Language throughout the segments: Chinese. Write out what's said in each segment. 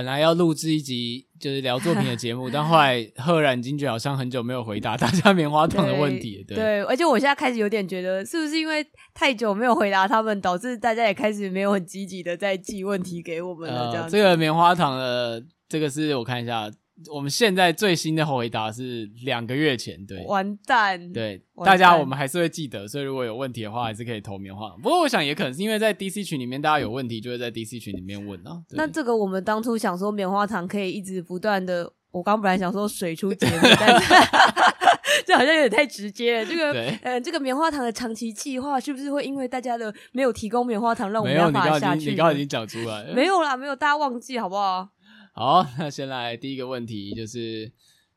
本来要录制一集就是聊作品的节目，但后来赫然惊觉好像很久没有回答大家棉花糖的问题。对，对，而且我现在开始有点觉得，是不是因为太久没有回答他们，导致大家也开始没有很积极的在寄问题给我们了？这样、呃，这个棉花糖的这个是我看一下。我们现在最新的回答是两个月前，对，完蛋，对，大家我们还是会记得，所以如果有问题的话，还是可以投棉花。不过我想也可能是因为在 DC 群里面，大家有问题就会在 DC 群里面问啊。那这个我们当初想说棉花糖可以一直不断的，我刚本来想说水出节目，但是 这好像有点太直接了。这个，呃，这个棉花糖的长期计划是不是会因为大家的没有提供棉花糖，让我们没有办法下去？你刚刚已经讲出来了，没有啦，没有，大家忘记好不好？好，那先来第一个问题，就是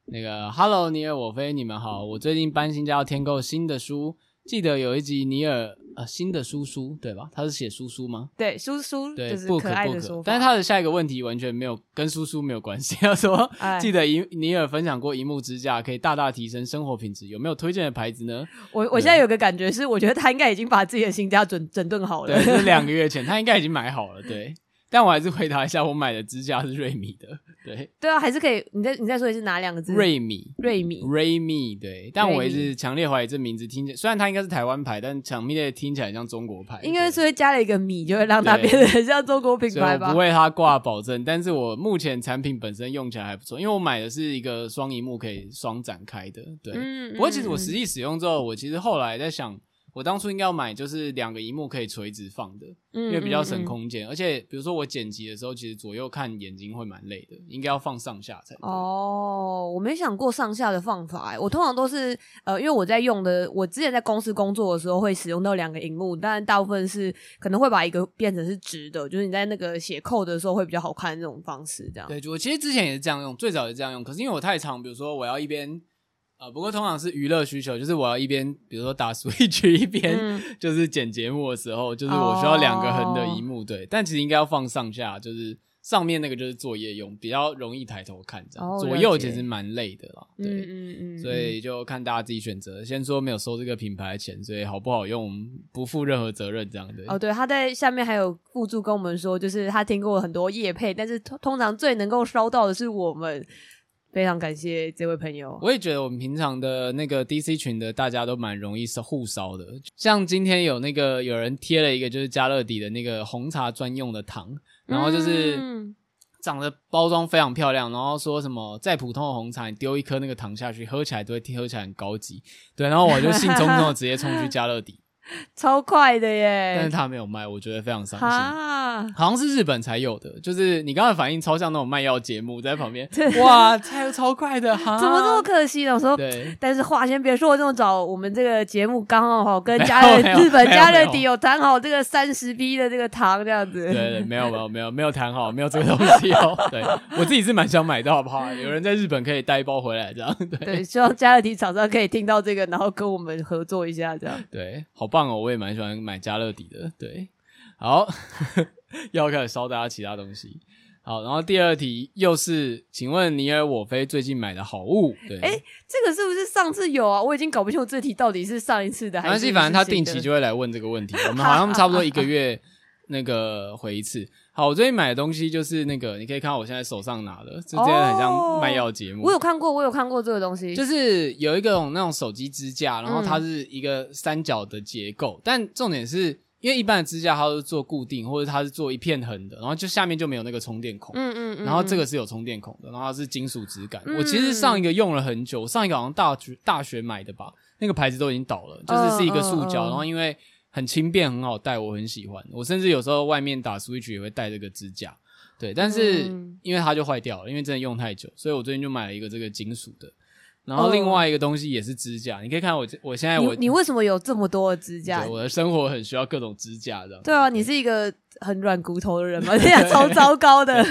那个 “Hello，尼尔我飞，你们好。我最近搬新家，要添购新的书。记得有一集尼尔呃新的叔叔对吧？他是写叔叔吗？对，叔叔对，就是不可不可。但是他的下一个问题完全没有跟叔叔没有关系。他说，哎、记得尼尼尔分享过萤幕支架可以大大提升生活品质，有没有推荐的牌子呢？我我现在有个感觉是，我觉得他应该已经把自己的新家整整顿好了。对，是两个 月前，他应该已经买好了。对。但我还是回答一下，我买的支架是瑞米的，对对啊，还是可以。你再你再说一次哪两个字？瑞米，瑞米，瑞米，对。但我一直强烈怀疑这名字听起来，虽然它应该是台湾牌，但强烈听起来像中国牌。应该是会加了一个米，就会让它变得很像中国品牌吧？我不为它挂保证，但是我目前产品本身用起来还不错，因为我买的是一个双荧幕可以双展开的，对。嗯。不过其实我实际使用之后，我其实后来在想。我当初应该要买，就是两个荧幕可以垂直放的，嗯、因为比较省空间。嗯嗯、而且，比如说我剪辑的时候，其实左右看眼睛会蛮累的，应该要放上下才对。哦，我没想过上下的放法，哎，我通常都是呃，因为我在用的，我之前在公司工作的时候会使用到两个荧幕，但大部分是可能会把一个变成是直的，就是你在那个写 code 的时候会比较好看的那种方式，这样。对，我其实之前也是这样用，最早也是这样用，可是因为我太长，比如说我要一边。啊，不过通常是娱乐需求，就是我要一边，比如说打 Switch 一边，就是剪节目的时候，嗯、就是我需要两个横的荧幕，哦、对。但其实应该要放上下，就是上面那个就是作业用，比较容易抬头看这样。哦、左右其实蛮累的啦，对，嗯嗯嗯，所以就看大家自己选择。先说没有收这个品牌的钱，所以好不好用不负任何责任这样的。哦，对，他在下面还有附注跟我们说，就是他听过很多业配，但是通通常最能够收到的是我们。非常感谢这位朋友。我也觉得我们平常的那个 DC 群的大家都蛮容易互烧的。像今天有那个有人贴了一个就是加乐迪的那个红茶专用的糖，然后就是长得包装非常漂亮，然后说什么再普通的红茶你丢一颗那个糖下去，喝起来都会喝起来很高级。对，然后我就兴冲冲的直接冲去加乐迪。超快的耶！但是他没有卖，我觉得非常伤心。哈好像是日本才有的，就是你刚才反应超像那种卖药节目，在旁边 哇，猜的超快的，哈，怎么这么可惜呢？我说，对，但是话先别说，我这么早，我们这个节目刚好好跟加乐日本家乐迪有谈好这个三十 B 的这个糖这样子。对对，没有没有没有没有谈好，没有这个东西哦。对，我自己是蛮想买到，好不好？有人在日本可以带一包回来这样。对，对，希望家乐迪厂商可以听到这个，然后跟我们合作一下这样。对，好。棒哦，我也蛮喜欢买加乐迪的。对，好，又要开始烧大家其他东西。好，然后第二题又是，请问尼尔我非最近买的好物？对，哎，这个是不是上次有啊？我已经搞不清楚这题到底是上一次的还是，是。反正他定期就会来问这个问题，我们 好像差不多一个月那个回一次。好，我最近买的东西就是那个，你可以看到我现在手上拿的，这真的很像卖药节目。我有看过，我有看过这个东西，就是有一个那种手机支架，然后它是一个三角的结构，嗯、但重点是因为一般的支架它都是做固定，或者它是做一片横的，然后就下面就没有那个充电孔。嗯嗯，嗯然后这个是有充电孔的，然后它是金属质感。嗯、我其实上一个用了很久，上一个好像大学大学买的吧，那个牌子都已经倒了，就是是一个塑胶，然后因为。很轻便，很好带，我很喜欢。我甚至有时候外面打 Switch 也会带这个支架。对，但是因为它就坏掉了，因为真的用太久，所以我最近就买了一个这个金属的。然后另外一个东西也是支架，你可以看我我现在我你，你为什么有这么多的支架？我的生活很需要各种支架，的。对啊，你是一个很软骨头的人嘛，这样超糟糕的。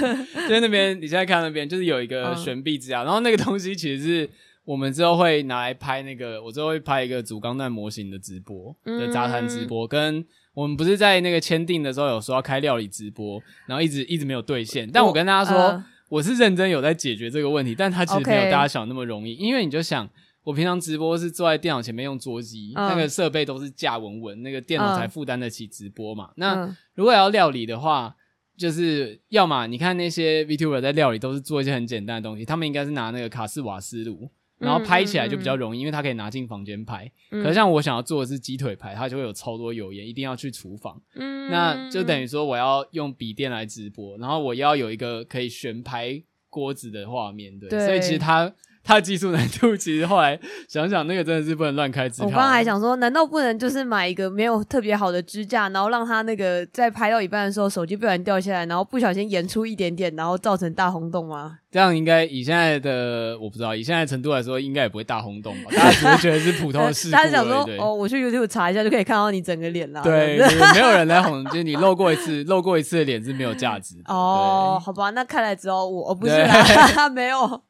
就那边，你现在看那边，就是有一个悬臂支架，嗯、然后那个东西其实是我们之后会拿来拍那个，我之后会拍一个主钢弹模型的直播的杂谈直播，跟我们不是在那个签订的时候有说要开料理直播，然后一直一直没有兑现，但我跟大家说。呃我是认真有在解决这个问题，但它其实没有大家想那么容易。因为你就想，我平常直播是坐在电脑前面用桌机，嗯、那个设备都是架稳稳，那个电脑才负担得起直播嘛。嗯、那如果要料理的话，就是要么你看那些 VTuber 在料理都是做一些很简单的东西，他们应该是拿那个卡式瓦斯炉。然后拍起来就比较容易，嗯嗯嗯，因为它可以拿进房间拍。嗯、可是像我想要做的是鸡腿排，它就会有超多油烟，一定要去厨房。嗯，那就等于说我要用笔电来直播，然后我要有一个可以悬拍锅子的画面，对。对，所以其实它。它的技术难度其实后来想想，那个真的是不能乱开支票。我刚刚还想说，难道不能就是买一个没有特别好的支架，然后让它那个在拍到一半的时候，手机不小心掉下来，然后不小心延出一点点，然后造成大轰动吗？这样应该以现在的我不知道，以现在程度来说，应该也不会大轰动吧？大家只会觉得是普通的事。他是想说，哦，我去 YouTube 查一下就可以看到你整个脸了。对，没有人来哄，就是你露过一次，露过一次的脸是没有价值。哦，好吧，那看来只有我不是啦，他 没有。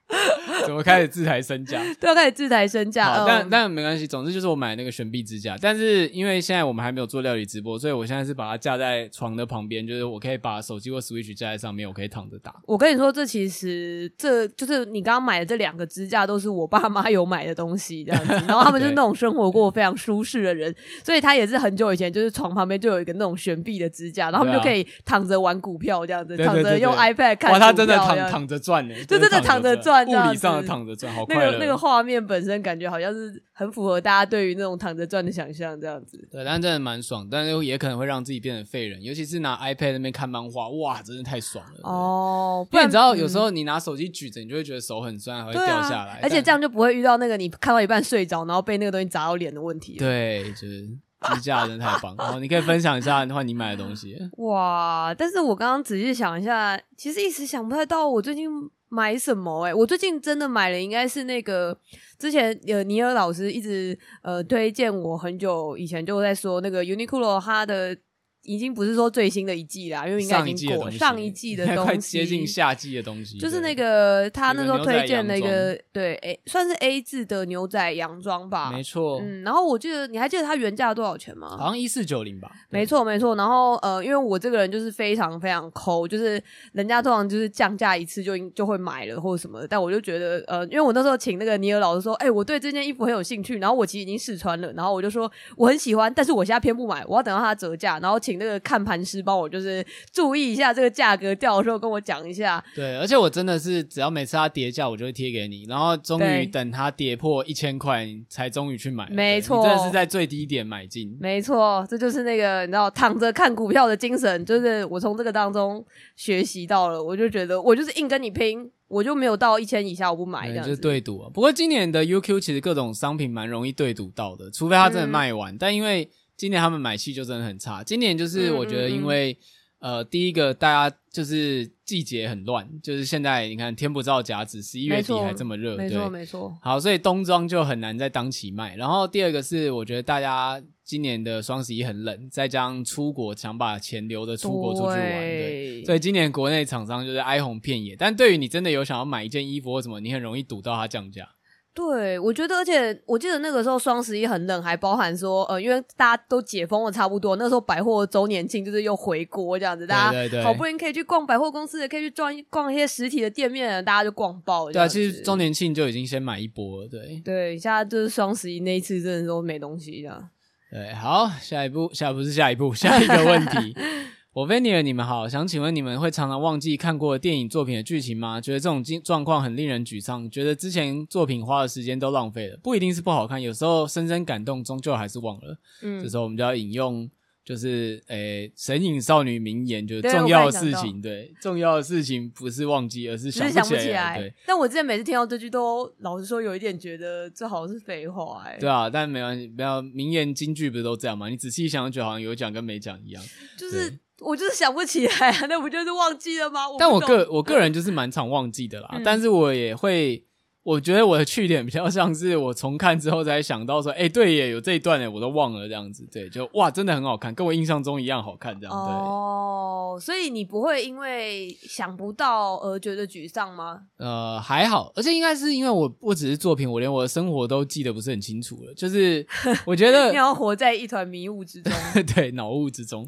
怎么开始自抬身价？对，开始自抬身价。好，但但没关系，总之就是我买那个悬臂支架。但是因为现在我们还没有做料理直播，所以我现在是把它架在床的旁边，就是我可以把手机或 Switch 架在上面，我可以躺着打。我跟你说，这其实这就是你刚刚买的这两个支架，都是我爸妈有买的东西，这样子。然后他们就是那种生活过非常舒适的人，所以他也是很久以前就是床旁边就有一个那种悬臂的支架，然后他们就可以躺着玩股票这样子，躺着用 iPad 看。哇，他真的躺躺着赚呢，就真的躺着赚，物理上的躺。躺着转好快乐，那个那个画面本身感觉好像是很符合大家对于那种躺着转的想象，这样子。对，但真的蛮爽，但是也可能会让自己变成废人，尤其是拿 iPad 那边看漫画，哇，真的太爽了。哦，不然你知道，有时候你拿手机举着，你就会觉得手很酸，还会掉下来。而且这样就不会遇到那个你看到一半睡着，然后被那个东西砸到脸的问题。对，就是支架真的太棒。然后你可以分享一下的话，你买的东西。哇，但是我刚刚仔细想一下，其实一时想不太到我最近。买什么？哎，我最近真的买了，应该是那个之前呃尼尔老师一直呃推荐我很久以前就在说那个 Uniqlo 它的。已经不是说最新的一季啦，因为应该已经过上一季的东西，快接近夏季的东西。就是那个他那时候推荐那个对 A 算是 A 字的牛仔洋装吧，没错。嗯，然后我记得你还记得它原价多少钱吗？好像一四九零吧。没错没错。然后呃，因为我这个人就是非常非常抠，就是人家通常就是降价一次就就会买了或者什么的，但我就觉得呃，因为我那时候请那个尼尔老师说，哎，我对这件衣服很有兴趣，然后我其实已经试穿了，然后我就说我很喜欢，但是我现在偏不买，我要等到它折价，然后请那个看盘师。帮我就是注意一下这个价格掉的时候跟我讲一下。对，而且我真的是只要每次它跌价，我就会贴给你，然后终于等它跌破一千块，才终于去买。没错，真的是在最低点买进。没错，这就是那个你知道躺着看股票的精神，就是我从这个当中学习到了。我就觉得我就是硬跟你拼，我就没有到一千以下我不买这样子。就是对赌啊。不过今年的 UQ 其实各种商品蛮容易对赌到的，除非它真的卖完。嗯、但因为今年他们买气就真的很差。今年就是我觉得，因为、嗯嗯、呃，第一个大家就是季节很乱，就是现在你看天不造甲子，十一月底还这么热，没错没错。好，所以冬装就很难在当期卖。然后第二个是，我觉得大家今年的双十一很冷，再加上出国想把钱留着出国出去玩，对，对，所以今年国内厂商就是哀鸿遍野。但对于你真的有想要买一件衣服或什么，你很容易赌到它降价。对，我觉得，而且我记得那个时候双十一很冷，还包含说，呃，因为大家都解封了差不多，那时候百货周年庆就是又回锅这样子，大家好不容易可以去逛百货公司，也可以去逛逛一些实体的店面，大家就逛爆了。对啊，其实周年庆就已经先买一波了，对。对，现在就是双十一那一次，真的都没东西这样。对，好，下一步，下不是下一步，下一个问题。我菲尼尔，你们好，想请问你们会常常忘记看过电影作品的剧情吗？觉得这种状况很令人沮丧，觉得之前作品花的时间都浪费了，不一定是不好看，有时候深深感动，终究还是忘了。嗯，这时候我们就要引用就是诶、欸，神隐少女名言，就是重要的事情，对，重要的事情不是忘记，而是想不起来。起来对，但我之前每次听到这句都，都老实说有一点觉得这好像是废话，哎。对啊，但没关系，不要名言金句不是都这样吗？你仔细想，就好像有讲跟没讲一样。就是我就是想不起来，啊那不就是忘记了吗？我但我个我个人就是蛮常忘记的啦，嗯、但是我也会。我觉得我的去点比较像是我重看之后才想到说，哎、欸，对耶，有这一段耶，我都忘了这样子，对，就哇，真的很好看，跟我印象中一样好看这样。对哦，所以你不会因为想不到而觉得沮丧吗？呃，还好，而且应该是因为我不只是作品，我连我的生活都记得不是很清楚了，就是 我觉得你要活在一团迷雾之中，对，脑雾之中。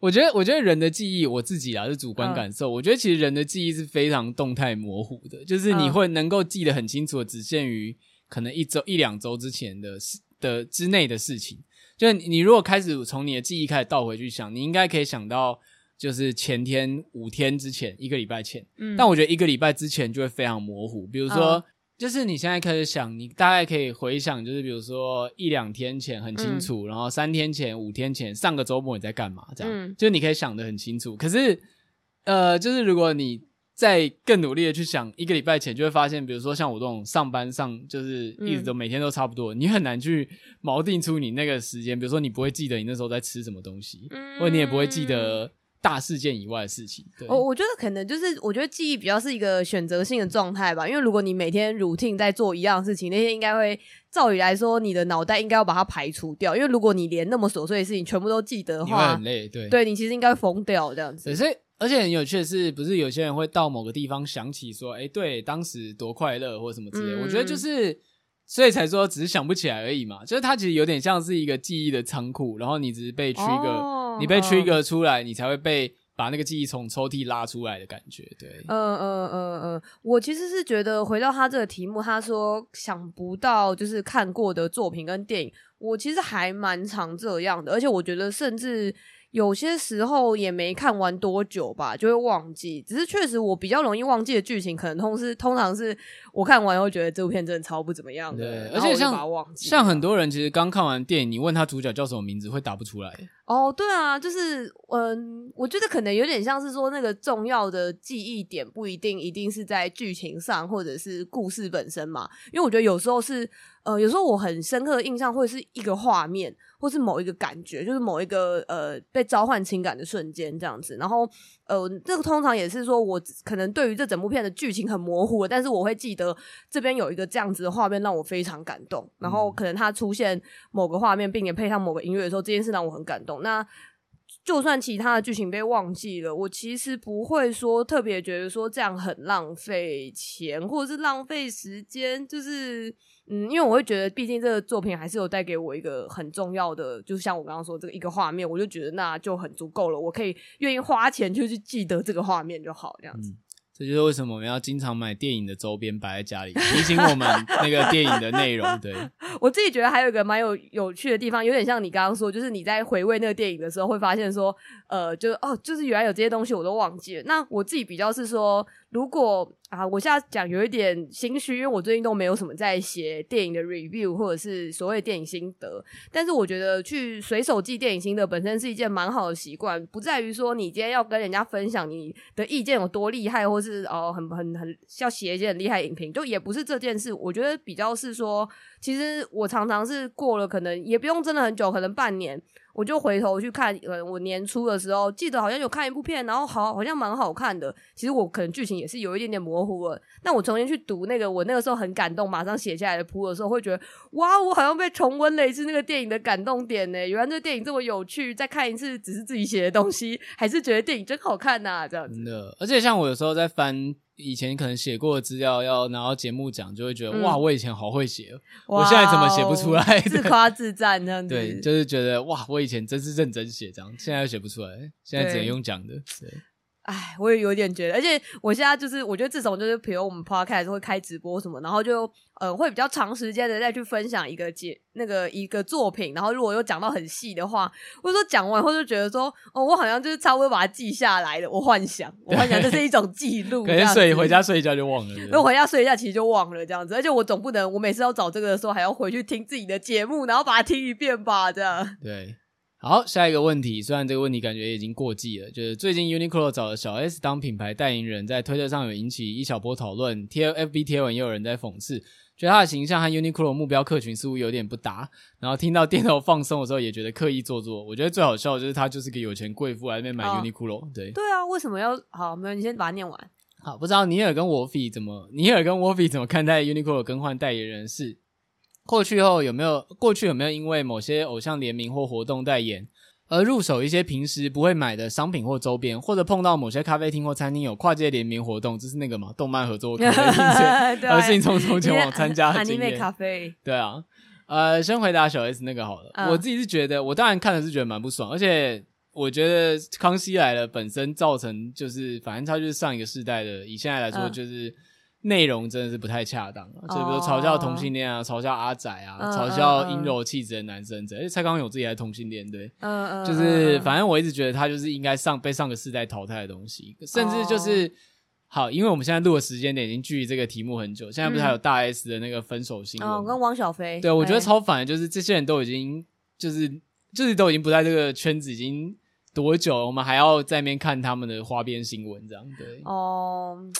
我觉得，我觉得人的记忆，我自己啊是主观感受，嗯、我觉得其实人的记忆是非常动态模糊的，就是你会能够记得很。清楚的只限于可能一周一两周之前的事的之内的事情，就你如果开始从你的记忆开始倒回去想，你应该可以想到就是前天五天之前一个礼拜前，嗯，但我觉得一个礼拜之前就会非常模糊。比如说，哦、就是你现在开始想，你大概可以回想，就是比如说一两天前很清楚，嗯、然后三天前、五天前、上个周末你在干嘛，这样，嗯、就你可以想的很清楚。可是，呃，就是如果你再更努力的去想，一个礼拜前就会发现，比如说像我这种上班上，就是一直都每天都差不多，嗯、你很难去锚定出你那个时间。比如说，你不会记得你那时候在吃什么东西，嗯、或者你也不会记得大事件以外的事情。对，我我觉得可能就是，我觉得记忆比较是一个选择性的状态吧。因为如果你每天 routine 在做一样的事情，那些应该会照理来说，你的脑袋应该要把它排除掉。因为如果你连那么琐碎的事情全部都记得的话，你会很累。对，对你其实应该疯掉这样子。所以。而且很有趣的是，不是有些人会到某个地方想起说，哎，对，当时多快乐或什么之类。嗯、我觉得就是，所以才说只是想不起来而已嘛。就是它其实有点像是一个记忆的仓库，然后你只是被 trigger，、哦、你被 trigger 出来，哦、你才会被把那个记忆从抽屉拉出来的感觉。对，嗯嗯嗯嗯，我其实是觉得回到他这个题目，他说想不到就是看过的作品跟电影，我其实还蛮常这样的，而且我觉得甚至。有些时候也没看完多久吧，就会忘记。只是确实我比较容易忘记的剧情，可能通是通常是我看完后觉得这部片真的超不怎么样的。对，而且像像很多人其实刚看完电影，你问他主角叫什么名字，会答不出来。哦，对啊，就是嗯，我觉得可能有点像是说那个重要的记忆点不一定一定是在剧情上，或者是故事本身嘛。因为我觉得有时候是呃，有时候我很深刻的印象会是一个画面。或是某一个感觉，就是某一个呃被召唤情感的瞬间这样子，然后呃，这个通常也是说我可能对于这整部片的剧情很模糊，但是我会记得这边有一个这样子的画面让我非常感动，然后可能它出现某个画面，并且配上某个音乐的时候，这件事让我很感动。那就算其他的剧情被忘记了，我其实不会说特别觉得说这样很浪费钱或者是浪费时间，就是。嗯，因为我会觉得，毕竟这个作品还是有带给我一个很重要的，就是像我刚刚说这个一个画面，我就觉得那就很足够了，我可以愿意花钱就去记得这个画面就好，这样子。嗯这就是为什么我们要经常买电影的周边摆在家里，提醒我们 那个电影的内容。对，我自己觉得还有一个蛮有有趣的地方，有点像你刚刚说，就是你在回味那个电影的时候，会发现说，呃，就是哦，就是原来有这些东西我都忘记了。那我自己比较是说，如果啊，我现在讲有一点心虚，因为我最近都没有什么在写电影的 review 或者是所谓电影心得。但是我觉得去随手记电影心得本身是一件蛮好的习惯，不在于说你今天要跟人家分享你的意见有多厉害，或是。哦，很很很要写一些很厉害影评，就也不是这件事。我觉得比较是说，其实我常常是过了，可能也不用真的很久，可能半年。我就回头去看，呃，我年初的时候记得好像有看一部片，然后好好像蛮好看的。其实我可能剧情也是有一点点模糊了。那我重新去读那个，我那个时候很感动，马上写下来的谱的时候，会觉得哇，我好像被重温了一次那个电影的感动点呢。原来这电影这么有趣，再看一次只是自己写的东西，还是觉得电影真好看呐，啊，这样子。真的，而且像我有时候在翻。以前可能写过的资料要拿到节目讲，就会觉得、嗯、哇，我以前好会写，哇我现在怎么写不出来？自夸自赞这样子。对，就是觉得哇，我以前真是认真写这样，现在又写不出来，现在只能用讲的。对。哎，我也有点觉得，而且我现在就是，我觉得自从就是，比如我们 podcast 会开直播什么，然后就呃会比较长时间的再去分享一个节那个一个作品，然后如果又讲到很细的话，或者说讲完后就觉得说，哦，我好像就是差不多把它记下来了。我幻想，我幻想这是一种记录，可能睡回家睡一觉就忘了，因为回家睡一觉其实就忘了这样子，而且我总不能我每次要找这个的时候还要回去听自己的节目，然后把它听一遍吧，这样。对。好，下一个问题，虽然这个问题感觉已经过季了，就是最近 Uniqlo 找了小 S 当品牌代言人，在推特上有引起一小波讨论，TFB 贴文也有人在讽刺，觉得他的形象和 Uniqlo 目标客群似乎有点不搭。然后听到店头放松的时候，也觉得刻意做作。我觉得最好笑的就是他就是个有钱贵妇来那边买 Uniqlo，、哦、对对啊，为什么要好？没有，你先把它念完。好，不知道尼尔跟沃菲怎么，尼尔跟沃菲怎么看待 Uniqlo 更换代言人是？过去后有没有过去有没有因为某些偶像联名或活动代言？而入手一些平时不会买的商品或周边，或者碰到某些咖啡厅或餐厅有跨界联名活动，就是那个嘛？动漫合作咖啡厅，而兴冲冲前往参加的经验。咖啡。对啊，呃，先回答小 S 那个好了。Uh. 我自己是觉得，我当然看的是觉得蛮不爽，而且我觉得康熙来了本身造成就是，反正他就是上一个世代的，以现在来说就是。Uh. 内容真的是不太恰当啊，就比如嘲笑同性恋啊，嘲笑阿仔啊，嘲笑阴柔气质的男生，这而且蔡康永自己还同性恋，对，嗯嗯，就是反正我一直觉得他就是应该上被上个世代淘汰的东西，甚至就是好，因为我们现在录的时间点已经距离这个题目很久，现在不是还有大 S 的那个分手新闻，哦，跟汪小菲，对，我觉得超烦的，就是这些人都已经就是就是都已经不在这个圈子，已经多久了，我们还要在那边看他们的花边新闻，这样对，哦。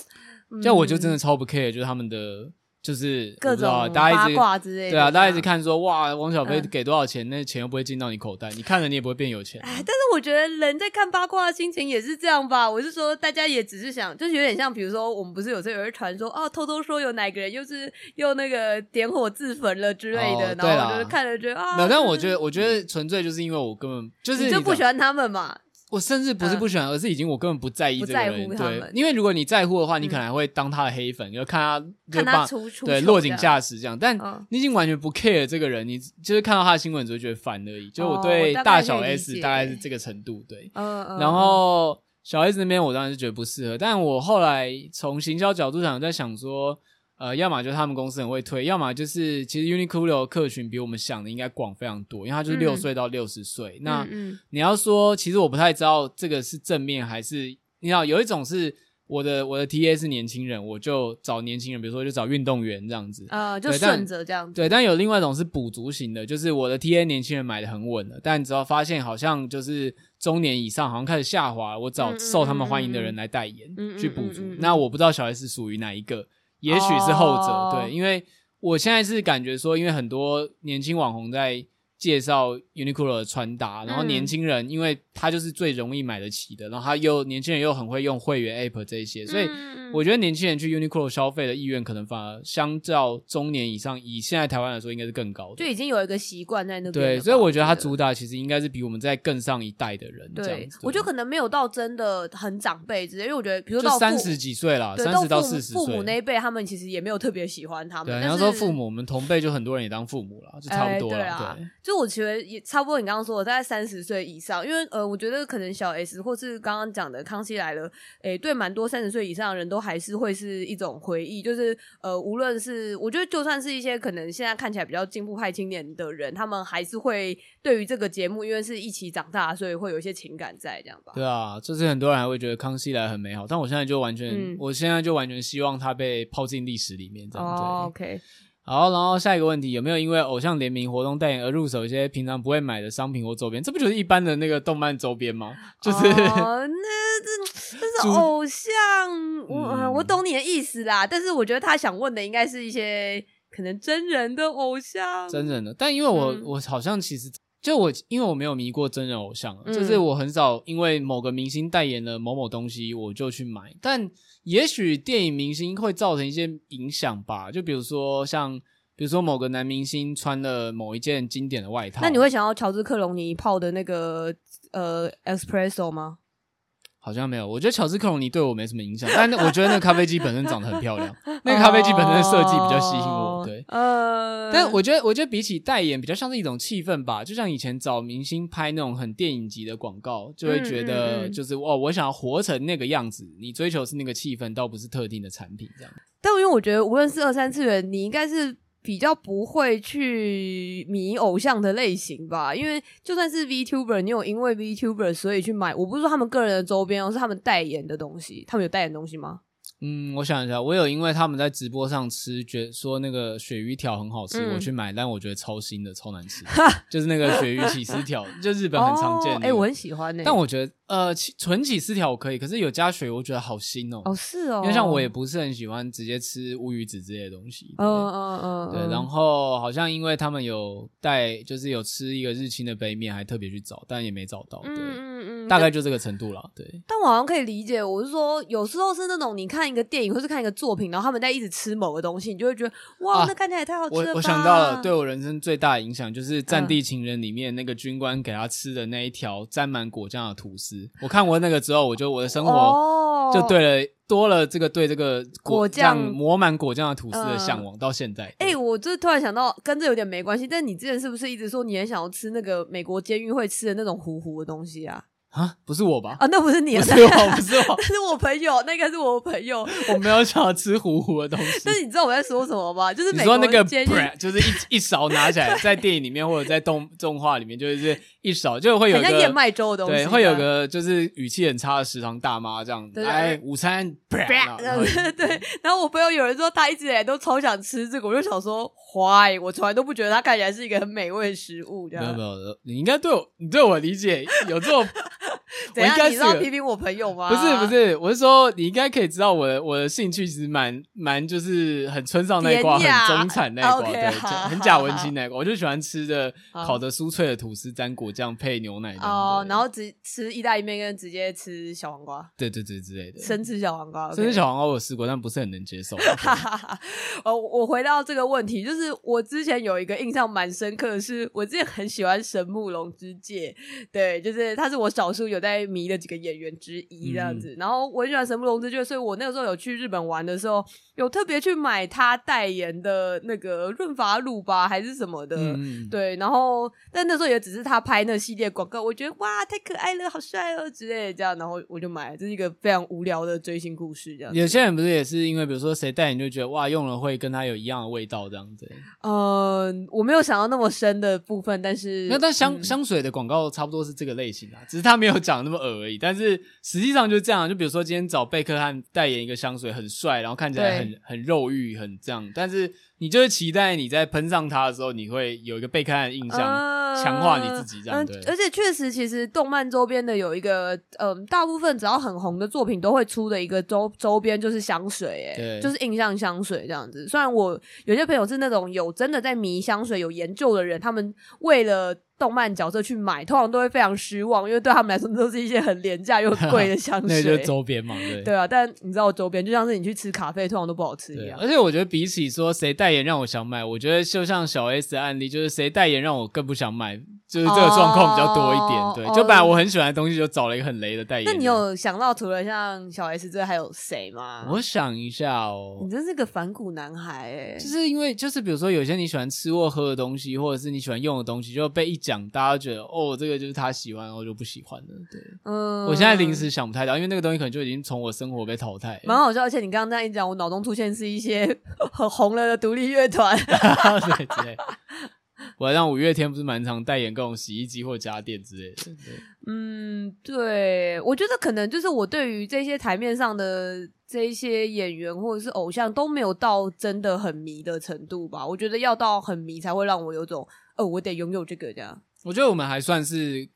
这样我就真的超不 care，就是他们的就是各种大家八卦之类的，对啊，大家一直看说哇，王小飞给多少钱，那钱又不会进到你口袋，你看了你也不会变有钱。哎，但是我觉得人在看八卦的心情也是这样吧。我是说，大家也只是想，就是有点像，比如说我们不是有时候有人传说哦，偷偷说有哪个人又是又那个点火自焚了之类的，然后我就看了觉得啊，没有，但我觉得我觉得纯粹就是因为我根本就是你就不喜欢他们嘛。我甚至不是不喜欢，而是已经我根本不在意这个人。对，因为如果你在乎的话，你可能还会当他的黑粉，就看他看他出出对落井下石这样。但你已经完全不 care 这个人，你就是看到他的新闻只会觉得烦而已。就我对大小 S 大概是这个程度，对。然后小 S 那边我当然是觉得不适合，但我后来从行销角度上在想说。呃，要么就是他们公司很会推，要么就是其实 Uniqlo 客群比我们想的应该广非常多，因为他就是六岁到六十岁。嗯、那、嗯、你要说，其实我不太知道这个是正面还是，你知道有一种是我的我的 TA 是年轻人，我就找年轻人，比如说就找运动员这样子，呃，就顺着这样子。对，但有另外一种是补足型的，就是我的 TA 年轻人买的很稳了，但只要发现好像就是中年以上好像开始下滑，我找受他们欢迎的人来代言、嗯、去补足。那我不知道小 S 属于哪一个。也许是后者，oh. 对，因为我现在是感觉说，因为很多年轻网红在介绍 Uniqlo 的穿搭，然后年轻人，因为他就是最容易买得起的，然后他又年轻人又很会用会员 App 这些，所以。我觉得年轻人去 Uniqlo 消费的意愿可能反而相较中年以上，以现在台湾来说，应该是更高的。就已经有一个习惯在那边。对，所以我觉得他主打其实应该是比我们在更上一代的人这样子。对，我觉得可能没有到真的很长辈之类，因为我觉得，比如说到三十几岁啦，三十到四十岁，父母那一辈，他们其实也没有特别喜欢他们。对，你要说父母，我们同辈就很多人也当父母了，就差不多了。对，就我觉得也差不多。你刚刚说的大概三十岁以上，因为呃，我觉得可能小 S 或是刚刚讲的康熙来了，诶、欸，对，蛮多三十岁以上的人都还是会是。一种回忆，就是呃，无论是我觉得，就算是一些可能现在看起来比较进步派青年的人，他们还是会对于这个节目，因为是一起长大，所以会有一些情感在这样吧。对啊，就是很多人还会觉得康熙来很美好，但我现在就完全，嗯、我现在就完全希望他被抛进历史里面这样。哦，OK。好，然后下一个问题，有没有因为偶像联名活动代言而入手一些平常不会买的商品或周边？这不就是一般的那个动漫周边吗？就是、哦、那这这是偶像，我、嗯、我懂你的意思啦。但是我觉得他想问的应该是一些可能真人的偶像，真人的。但因为我、嗯、我好像其实就我因为我没有迷过真人偶像，就是我很少因为某个明星代言了某某东西我就去买，但。也许电影明星会造成一些影响吧，就比如说像，比如说某个男明星穿了某一件经典的外套，那你会想要乔治克隆尼泡的那个呃 espresso 吗？好像没有，我觉得乔治克隆尼对我没什么影响，但我觉得那个咖啡机本身长得很漂亮，那个咖啡机本身的设计比较吸引我，对，呃，但我觉得，我觉得比起代言，比较像是一种气氛吧，就像以前找明星拍那种很电影级的广告，就会觉得就是哦，我想要活成那个样子，你追求是那个气氛，倒不是特定的产品这样。但因为我觉得，无论是二三次元，你应该是。比较不会去迷偶像的类型吧，因为就算是 VTuber，你有因为 VTuber 所以去买，我不是说他们个人的周边，而是他们代言的东西。他们有代言东西吗？嗯，我想一下，我有因为他们在直播上吃，觉得说那个鳕鱼条很好吃，嗯、我去买，但我觉得超腥的，超难吃，就是那个鳕鱼起司条，就日本很常见的。哎、哦欸，我很喜欢、欸、但我觉得呃，纯起司条我可以，可是有加水，我觉得好腥哦。哦，是哦。因为像我也不是很喜欢直接吃乌鱼子之类的东西。嗯嗯嗯。对，然后好像因为他们有带，就是有吃一个日清的杯面，还特别去找，但也没找到。对，嗯嗯嗯，大概就这个程度了。对。但我好像可以理解，我是说，有时候是那种你看。一个电影，或是看一个作品，然后他们在一直吃某个东西，你就会觉得哇，啊、那看起来也太好吃了吧。我我想到了，对我人生最大的影响就是《战地情人》里面那个军官给他吃的那一条沾满果酱的吐司。我看过那个之后，我就我的生活就对了，哦、多了这个对这个果酱抹满果酱的吐司的向往，到现在。哎、我就突然想到，跟这有点没关系，但你之前是不是一直说你很想要吃那个美国监狱会吃的那种糊糊的东西啊？啊，不是我吧？啊，那不是你，不是我，不是我，那是我朋友，那个是我朋友。我没有想要吃糊糊的东西。但是你知道我在说什么吗？就是你说那个，就是一一勺拿起来，在电影里面或者在动动画里面，就是一勺就会有个像燕麦粥的东西，对，会有个就是语气很差的食堂大妈这样，来午餐，对，然后我朋友有人说他一直以来都超想吃这个，我就想说，why？我从来都不觉得它看起来是一个很美味的食物，这样。没有没有，你应该对我，你对我理解有这种。怎样？你知道批评我朋友吗？不是不是，我是说你应该可以知道我的我的兴趣其实蛮蛮就是很村上那一挂，很中产那一挂对，很假文青那一挂。我就喜欢吃的烤的酥脆的吐司沾果酱配牛奶哦，然后直吃意大利面跟直接吃小黄瓜，对对对之类的，生吃小黄瓜，生吃小黄瓜我试过，但不是很能接受。哦，我回到这个问题，就是我之前有一个印象蛮深刻的是，我之前很喜欢神木龙之介，对，就是他是我少数有在。在迷的几个演员之一这样子，嗯、然后我很喜欢神木隆之介，所以我那个时候有去日本玩的时候，有特别去买他代言的那个润发乳吧，还是什么的，嗯、对。然后但那时候也只是他拍那系列广告，我觉得哇，太可爱了，好帅哦之类的这样，然后我就买了。这是一个非常无聊的追星故事，这样。有些人不是也是因为比如说谁代言就觉得哇，用了会跟他有一样的味道这样子。嗯、呃，我没有想到那么深的部分，但是那但香、嗯、香水的广告差不多是这个类型啊，只是他没有讲。那么恶而已，但是实际上就这样。就比如说今天找贝克汉代言一个香水，很帅，然后看起来很很肉欲，很这样。但是你就是期待你在喷上它的时候，你会有一个被看的印象，强、呃、化你自己这样。对、呃，而且确实，其实动漫周边的有一个，嗯、呃，大部分只要很红的作品都会出的一个周周边就是香水，哎对，就是印象香水这样子。虽然我有些朋友是那种有真的在迷香水、有研究的人，他们为了。动漫角色去买，通常都会非常失望，因为对他们来说都是一些很廉价又 贵的香水。那就是周边嘛，对。对啊，但你知道周边就像是你去吃咖啡，通常都不好吃一样。而且我觉得比起说谁代言让我想买，我觉得就像小 S 的案例，就是谁代言让我更不想买。就是这个状况比较多一点，oh, 对，就本来我很喜欢的东西，就找了一个很雷的代言。那你有想到除了像小 S 之外还有谁吗？我想一下哦，你真是个反骨男孩哎！就是因为就是比如说有些你喜欢吃或喝的东西，或者是你喜欢用的东西，就被一讲，大家觉得哦，这个就是他喜欢，然后就不喜欢了。对，嗯，我现在临时想不太到，因为那个东西可能就已经从我生活被淘汰。蛮好笑，而且你刚刚这样一讲，我脑中出现是一些 很红了的独立乐团。对对。我还让五月天不是蛮常代言各种洗衣机或家电之类的。嗯，对，我觉得可能就是我对于这些台面上的这些演员或者是偶像都没有到真的很迷的程度吧。我觉得要到很迷才会让我有种，哦，我得拥有这个这样。我觉得我们还算是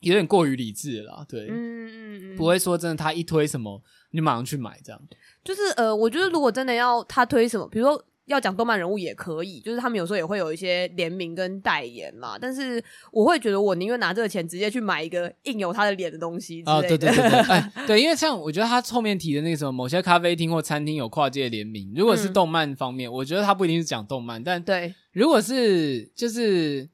有点过于理智了啦，对，嗯嗯嗯，不会说真的他一推什么你马上去买这样。就是呃，我觉得如果真的要他推什么，比如说。要讲动漫人物也可以，就是他们有时候也会有一些联名跟代言嘛。但是我会觉得，我宁愿拿这个钱直接去买一个印有他的脸的东西。啊、哦，对对对对，哎，对，因为像我觉得他后面提的那个什么，某些咖啡厅或餐厅有跨界联名，如果是动漫方面，嗯、我觉得他不一定是讲动漫，但对，如果是就是。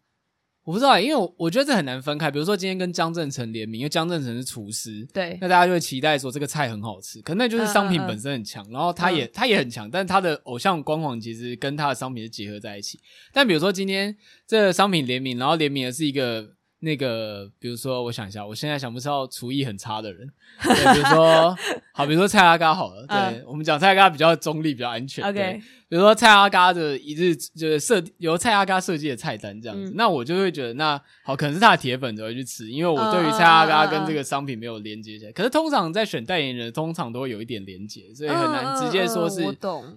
我不知道，因为我我觉得这很难分开。比如说今天跟江振成联名，因为江振成是厨师，对，那大家就会期待说这个菜很好吃。可那就是商品本身很强，嗯、然后他也、嗯、他也很强，但是他的偶像光环其实跟他的商品是结合在一起。但比如说今天这个商品联名，然后联名的是一个那个，比如说，我想一下，我现在想不到厨艺很差的人，对，比如说，好，比如说蔡阿嘎好了，对、uh, 我们讲蔡阿嘎比较中立，比较安全，OK，对比如说蔡阿嘎的一日就是设由蔡阿嘎设计的菜单这样子，嗯、那我就会觉得，那好，可能是他的铁粉才会去吃，因为我对于蔡阿嘎跟这个商品没有连接起来。Uh, uh, uh, uh, 可是通常在选代言人，通常都会有一点连接，所以很难直接说是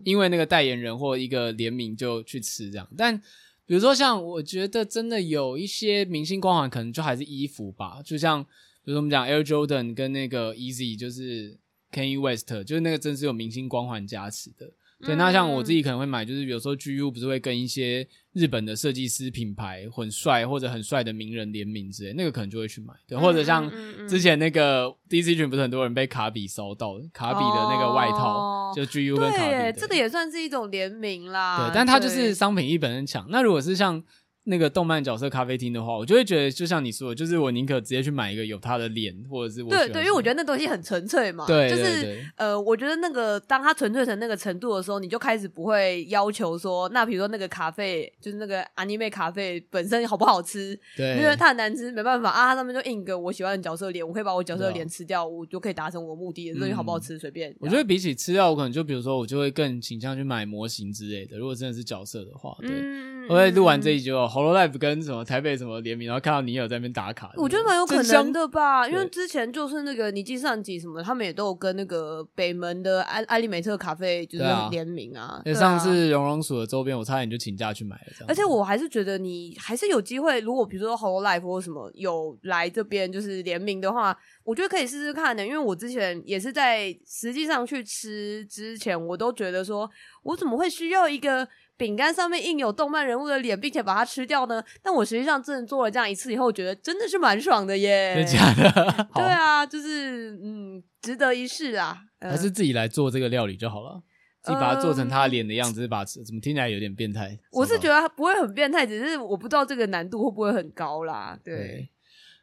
因为那个代言人或一个联名就去吃这样，但。比如说，像我觉得真的有一些明星光环，可能就还是衣服吧。就像比如说我们讲 Air Jordan 跟那个 Easy，就是 Kanye West，就是那个真是有明星光环加持的。对，那像我自己可能会买，就是有时候 GU 不是会跟一些日本的设计师品牌很帅或者很帅的名人联名之类，那个可能就会去买。对，或者像之前那个 DC 群不是很多人被卡比烧到，卡比的那个外套、哦、就 GU 跟卡比，对，这个也算是一种联名啦。对，但它就是商品一本身强。那如果是像。那个动漫角色咖啡厅的话，我就会觉得，就像你说的，就是我宁可直接去买一个有他的脸，或者是我对对，因为我觉得那东西很纯粹嘛。对，就是呃，我觉得那个当它纯粹成那个程度的时候，你就开始不会要求说，那比如说那个咖啡，就是那个 anime 咖啡本身好不好吃？对，因为它很难吃，没办法啊，它上面就印个我喜欢的角色脸，我可以把我角色的脸吃掉，我就可以达成我的目的。这东西好不好吃随便。我觉得比起吃掉，我可能就比如说，我就会更倾向去买模型之类的。如果真的是角色的话，对，我会录完这一集哦，Hololive 跟。什么台北什么联名，然后看到你有在那边打卡，我觉得蛮有可能的吧，因为之前就是那个你记上集什么，他们也都有跟那个北门的艾艾利美特咖啡就是联名啊。上次绒绒鼠的周边，我差点就请假去买了。而且我还是觉得你还是有机会，如果比如说 Hololive 或什么有来这边就是联名的话，我觉得可以试试看的。因为我之前也是在实际上去吃之前，我都觉得说我怎么会需要一个。饼干上面印有动漫人物的脸，并且把它吃掉呢？但我实际上真的做了这样一次以后，我觉得真的是蛮爽的耶！真的假的？对啊，就是嗯，值得一试啊。还是自己来做这个料理就好了，呃、自己把它做成他脸的样子，把怎么听起来有点变态？我是觉得不会很变态，只是我不知道这个难度会不会很高啦。对，对，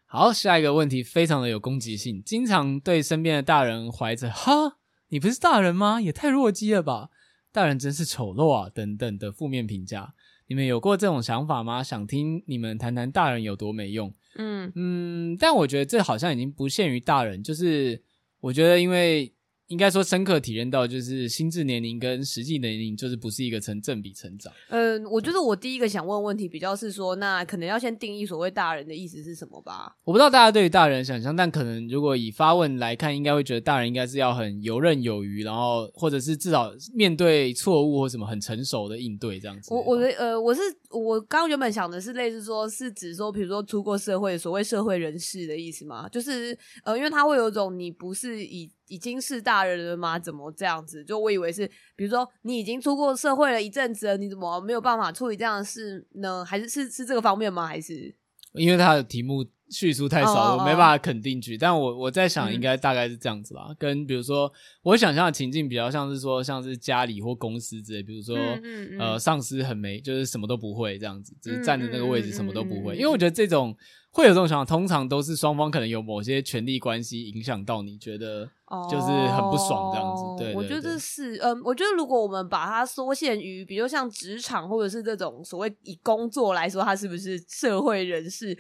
好，下一个问题非常的有攻击性，经常对身边的大人怀着“哈，你不是大人吗？也太弱鸡了吧！”大人真是丑陋啊！等等的负面评价，你们有过这种想法吗？想听你们谈谈大人有多没用。嗯嗯，但我觉得这好像已经不限于大人，就是我觉得因为。应该说，深刻体验到就是心智年龄跟实际年龄就是不是一个成正比成长。嗯，我觉得我第一个想问问题比较是说，那可能要先定义所谓大人的意思是什么吧？我不知道大家对于大人的想象，但可能如果以发问来看，应该会觉得大人应该是要很游刃有余，然后或者是至少面对错误或什么很成熟的应对这样子。我我的呃，我是我刚原本想的是类似说，是指说，比如说出过社会所谓社会人士的意思吗？就是呃，因为他会有种你不是已。已经是大人了吗？怎么这样子？就我以为是，比如说你已经出过社会了一阵子了，你怎么没有办法处理这样的事呢？还是是是这个方面吗？还是因为他的题目叙述太少了，我没办法肯定句。但我我在想，应该大概是这样子吧。嗯、跟比如说，我想象的情境比较像是说，像是家里或公司之类，比如说、嗯嗯嗯、呃，上司很没，就是什么都不会这样子，只是站在那个位置什么都不会。因为我觉得这种。会有这种想法，通常都是双方可能有某些权力关系影响到你，觉得就是很不爽这样子。Oh, 对，我觉得是，嗯，我觉得如果我们把它缩限于，比如像职场或者是这种所谓以工作来说，他是不是社会人士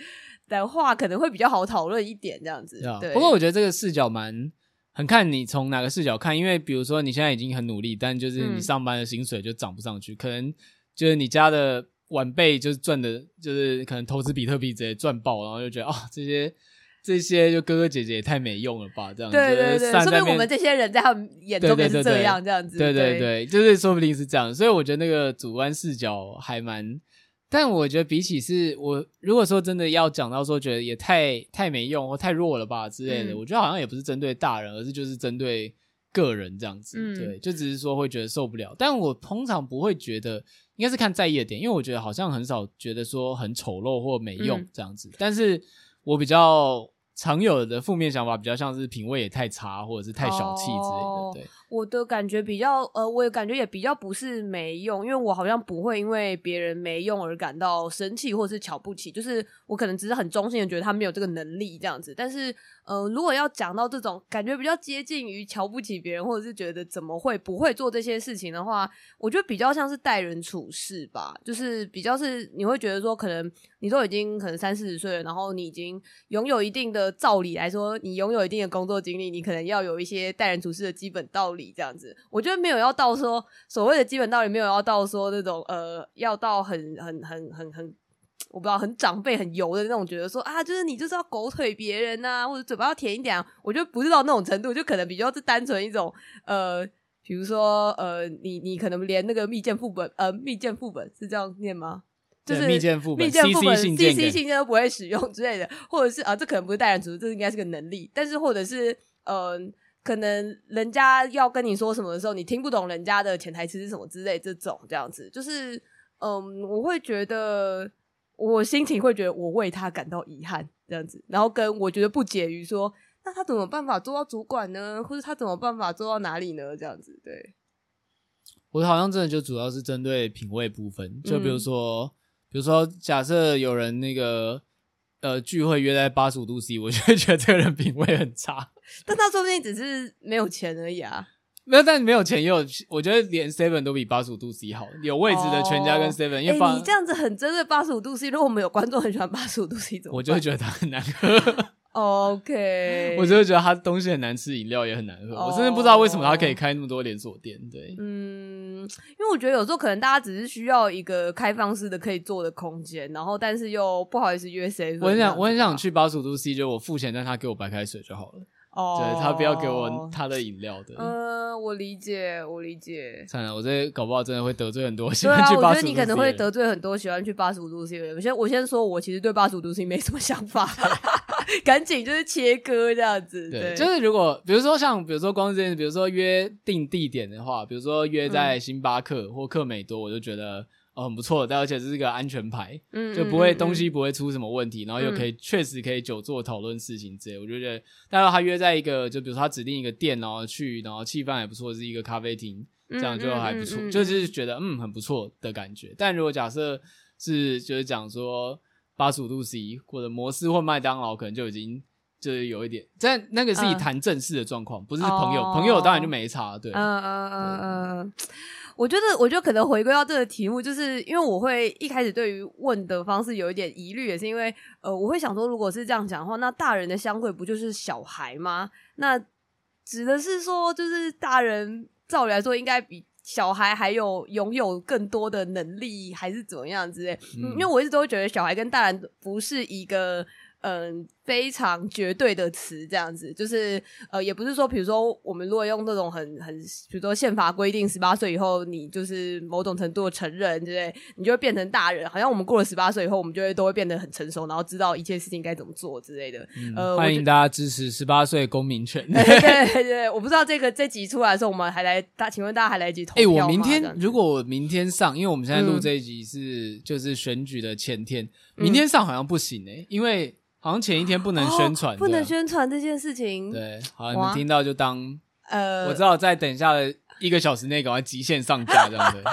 的话，可能会比较好讨论一点这样子。Yeah, 对。不过我觉得这个视角蛮很看你从哪个视角看，因为比如说你现在已经很努力，但就是你上班的薪水就涨不上去，嗯、可能就是你家的。晚辈就是赚的，就是可能投资比特币直接赚爆，然后就觉得啊、哦，这些这些就哥哥姐姐也太没用了吧，这样子。对对对，说明我们这些人在他们眼中也是这样，这样子。对对对，就是说不定是这样。所以我觉得那个主观视角还蛮，但我觉得比起是我如果说真的要讲到说觉得也太太没用或太弱了吧之类的，嗯、我觉得好像也不是针对大人，而是就是针对个人这样子。嗯、对，就只是说会觉得受不了，但我通常不会觉得。应该是看在意的点，因为我觉得好像很少觉得说很丑陋或没用这样子。嗯、但是我比较常有的负面想法比较像是品味也太差，或者是太小气之类的。哦、对，我的感觉比较呃，我也感觉也比较不是没用，因为我好像不会因为别人没用而感到生气或者是瞧不起，就是我可能只是很中性的觉得他没有这个能力这样子。但是，呃，如果要讲到这种感觉比较接近于瞧不起别人，或者是觉得怎么会不会做这些事情的话，我觉得比较像是待人处事吧，就是比较是你会觉得说，可能你都已经可能三四十岁了，然后你已经拥有一定的。照理来说，你拥有一定的工作经历，你可能要有一些待人处事的基本道理，这样子。我觉得没有要到说所谓的基本道理，没有要到说那种呃，要到很很很很很，我不知道很长辈很油的那种，觉得说啊，就是你就是要狗腿别人呐、啊，或者嘴巴要甜一点、啊。我觉得不是到那种程度，就可能比较是单纯一种呃，比如说呃，你你可能连那个密件副本呃，密件副本是这样念吗？就是密件副本、CC 信件、CC 信件都不会使用之类的，或者是啊，这可能不是待人处事，这应该是个能力。但是或者是呃，可能人家要跟你说什么的时候，你听不懂人家的潜台词是什么之类，这种这样子，就是嗯、我会觉得我心情会觉得我为他感到遗憾这样子，然后跟我觉得不解于说，那他怎么办法做到主管呢？或者他怎么办法做到哪里呢？这样子，对，我好像真的就主要是针对品味部分，就比如说。比如说，假设有人那个呃聚会约在八十五度 C，我就会觉得这个人品味很差。但他说不定只是没有钱而已啊。没有，但没有钱也有。我觉得连 Seven 都比八十五度 C 好，有位置的全家跟 Seven。因为你这样子很针对八十五度 C，如果我们有观众很喜欢八十五度 C，怎么？我就会觉得它很难喝。OK，我就会觉得它东西很难吃，饮料也很难喝。Oh. 我甚至不知道为什么它可以开那么多连锁店。对，嗯，因为我觉得有时候可能大家只是需要一个开放式的可以坐的空间，然后但是又不好意思约谁。我很想，我很想去八十五度 C，就我付钱，但他给我白开水就好了。哦，对，他不要给我他的饮料的。嗯，我理解，我理解。算了，我这搞不好真的会得罪很多喜欢去八十五度 C。对啊，我觉得你可能会得罪很多喜欢去八十五度 C 的人。我先，我先说，我其实对八十五度 C 没什么想法。赶紧就是切割这样子，对，对就是如果比如说像比如说光是这件事，比如说约定地点的话，比如说约在星巴克或克美多，我就觉得哦很不错，但而且这是个安全牌，嗯，就不会东西不会出什么问题，然后又可以确实可以久坐讨论事情之类，我就觉得，但是他约在一个就比如说他指定一个店，然后去，然后气氛还不错，是一个咖啡厅，这样就还不错，就是觉得嗯很不错的感觉。但如果假设是就是讲说。八十五度 C 或者摩斯或麦当劳可能就已经就是有一点，但那个是以谈正事的状况，uh, 不是朋友。Oh, 朋友当然就没差，对。嗯嗯嗯嗯，我觉得，我觉得可能回归到这个题目，就是因为我会一开始对于问的方式有一点疑虑，也是因为呃，我会想说，如果是这样讲的话，那大人的相会不就是小孩吗？那指的是说，就是大人照理来说应该比。小孩还有拥有更多的能力，还是怎么样之类？嗯，因为我一直都会觉得小孩跟大人不是一个。嗯，非常绝对的词，这样子就是呃，也不是说，比如说我们如果用这种很很，比如说宪法规定十八岁以后你就是某种程度的成人，对不对？你就会变成大人，好像我们过了十八岁以后，我们就会都会变得很成熟，然后知道一切事情该怎么做之类的。嗯、呃，欢迎大家支持十八岁公民权。对对对，对，我不知道这个这集出来的时候，我们还来大，请问大家还来得及投票吗？哎、欸，我明天如果我明天上，因为我们现在录这一集是、嗯、就是选举的前天，明天上好像不行哎、欸，因为。好像前一天不能宣传、哦，不能宣传这件事情。对，好，你们听到就当。呃，我知道，在等一下的一个小时内赶快极限上架这样子。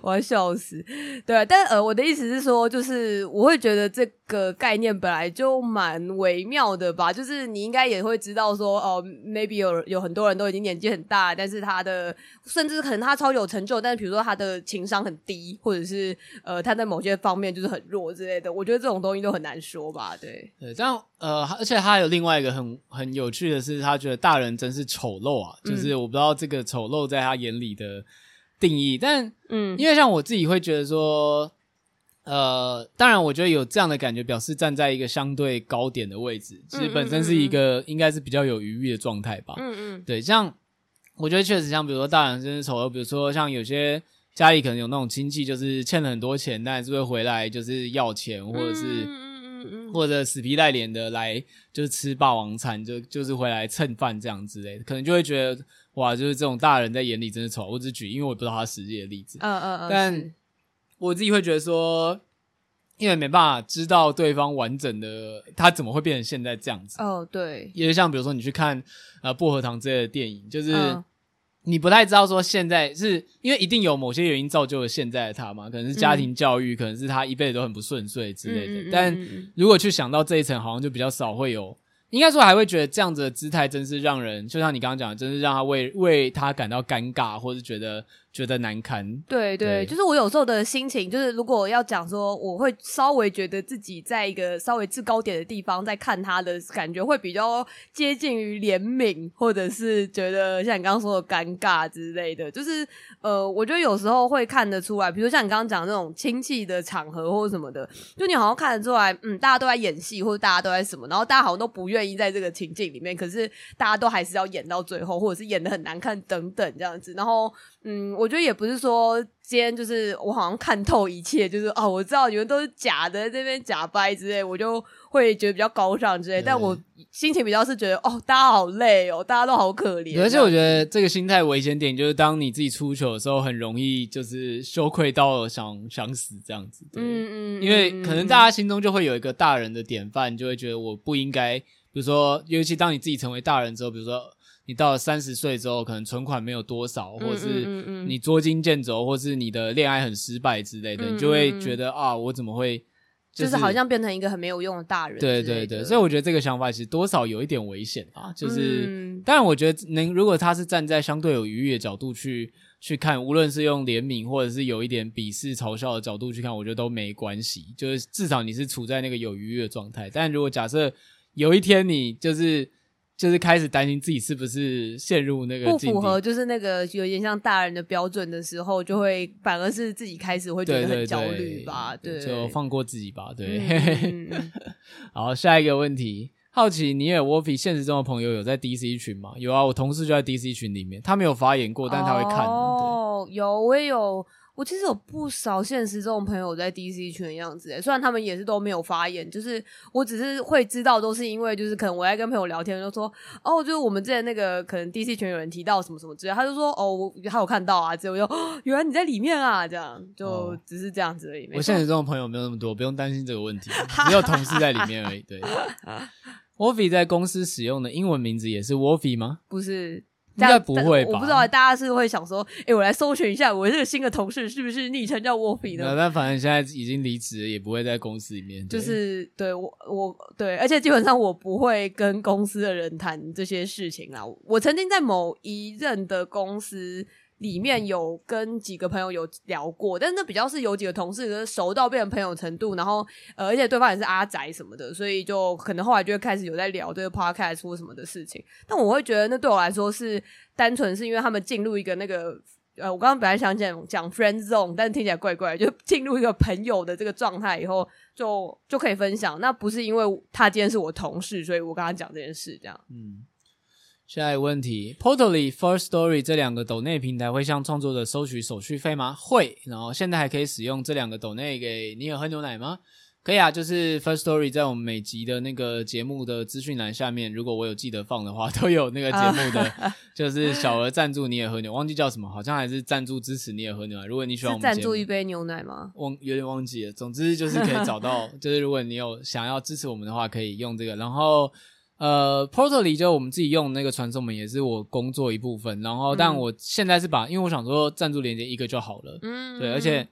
我要笑死，对，但呃，我的意思是说，就是我会觉得这个概念本来就蛮微妙的吧，就是你应该也会知道说，哦、呃，maybe 有有很多人都已经年纪很大，但是他的甚至可能他超有成就，但是比如说他的情商很低，或者是呃他在某些方面就是很弱之类的，我觉得这种东西都很难说吧，对，对，这样呃，而且他还有另外一个很很有趣的是，他觉得大人真是丑陋啊，就是我不知道这个丑陋在他眼里的。定义，但嗯，因为像我自己会觉得说，呃，当然，我觉得有这样的感觉，表示站在一个相对高点的位置，其实本身是一个应该是比较有余裕的状态吧。嗯嗯，对，像我觉得确实像比如说大人真是丑陋，比如说像有些家里可能有那种亲戚，就是欠了很多钱，但是会回来就是要钱，或者是嗯嗯嗯，或者死皮赖脸的来就是吃霸王餐，就就是回来蹭饭这样之类的，可能就会觉得。哇，就是这种大人在眼里真的丑。我只举，因为我不知道他实际的例子。嗯嗯嗯。但我自己会觉得说，因为没办法知道对方完整的他怎么会变成现在这样子。哦，对，因为像比如说你去看呃薄荷糖之类的电影，就是。你不太知道说现在是因为一定有某些原因造就了现在的他嘛？可能是家庭教育，可能是他一辈子都很不顺遂之类的。但如果去想到这一层，好像就比较少会有。应该说还会觉得这样子的姿态真是让人，就像你刚刚讲的，真是让他为为他感到尴尬，或是觉得。觉得难堪，对对，对就是我有时候的心情，就是如果要讲说，我会稍微觉得自己在一个稍微制高点的地方，在看他的感觉会比较接近于怜悯，或者是觉得像你刚刚说的尴尬之类的。就是呃，我觉得有时候会看得出来，比如像你刚刚讲那种亲戚的场合或者什么的，就你好像看得出来，嗯，大家都在演戏，或者大家都在什么，然后大家好像都不愿意在这个情境里面，可是大家都还是要演到最后，或者是演得很难看等等这样子，然后。嗯，我觉得也不是说今天就是我好像看透一切，就是哦，我知道你们都是假的，这边假掰之类，我就会觉得比较高尚之类。但我心情比较是觉得哦，大家好累哦，大家都好可怜。而且我觉得这个心态危险点就是，当你自己出糗的时候，很容易就是羞愧到想想死这样子。对，嗯嗯，因为可能大家心中就会有一个大人的典范，就会觉得我不应该，比如说，尤其当你自己成为大人之后，比如说。你到了三十岁之后，可能存款没有多少，或者是你捉襟见肘，或是你的恋爱很失败之类的，嗯、你就会觉得啊，我怎么会、就是，就是好像变成一个很没有用的大人。对对对，所以我觉得这个想法其实多少有一点危险啊。就是，嗯、当然我觉得能，如果他是站在相对有余裕的角度去去看，无论是用怜悯或者是有一点鄙视、嘲笑的角度去看，我觉得都没关系。就是至少你是处在那个有余裕的状态。但如果假设有一天你就是。就是开始担心自己是不是陷入那个不符合，就是那个有点像大人的标准的时候，就会反而是自己开始会觉得很焦虑吧？对，对，对，就放过自己吧。对，嗯、好，下一个问题，好奇你也 Wolfie 现实中的朋友有在 DC 群吗？有啊，我同事就在 DC 群里面，他没有发言过，但他会看。哦，有，我也有。我其实有不少现实中的朋友在 DC 圈的样子，诶，虽然他们也是都没有发言，就是我只是会知道，都是因为就是可能我在跟朋友聊天，就说哦，就是我们之前那个可能 DC 群有人提到什么什么之类，他就说哦，他有看到啊，之后我就哦，原来你在里面啊，这样就只是这样子而已。哦、我现实中的朋友没有那么多，不用担心这个问题，只有同事在里面而已。对，Wolfie 在公司使用的英文名字也是 Wolfie 吗？不是。应该不会吧？我不知道，大家是会想说，哎、欸，我来搜寻一下，我这个新的同事是不是昵称叫 Wolfie 的？但反正现在已经离职了，也不会在公司里面。就是对我，我对，而且基本上我不会跟公司的人谈这些事情啦。我曾经在某一任的公司。里面有跟几个朋友有聊过，但是那比较是有几个同事熟到变成朋友程度，然后呃，而且对方也是阿宅什么的，所以就可能后来就会开始有在聊这个 podcast 或什么的事情。但我会觉得那对我来说是单纯是因为他们进入一个那个呃，我刚刚本来想讲讲 friend zone，但是听起来怪怪，就进入一个朋友的这个状态以后，就就可以分享。那不是因为他今天是我同事，所以我跟他讲这件事这样。嗯。下一个问题，Podly、First Story 这两个抖内平台会向创作者收取手续费吗？会。然后现在还可以使用这两个抖内给你有喝牛奶吗？可以啊，就是 First Story 在我们每集的那个节目的资讯栏下面，如果我有记得放的话，都有那个节目的，就是小额赞助你也喝牛，忘记叫什么，好像还是赞助支持你也喝牛奶。如果你喜欢我们赞助一杯牛奶吗？忘有点忘记了。总之就是可以找到，就是如果你有想要支持我们的话，可以用这个。然后。呃，Portally 就我们自己用那个传送门，也是我工作一部分。然后，但我现在是把，因为我想说赞助连接一个就好了。嗯，对，而且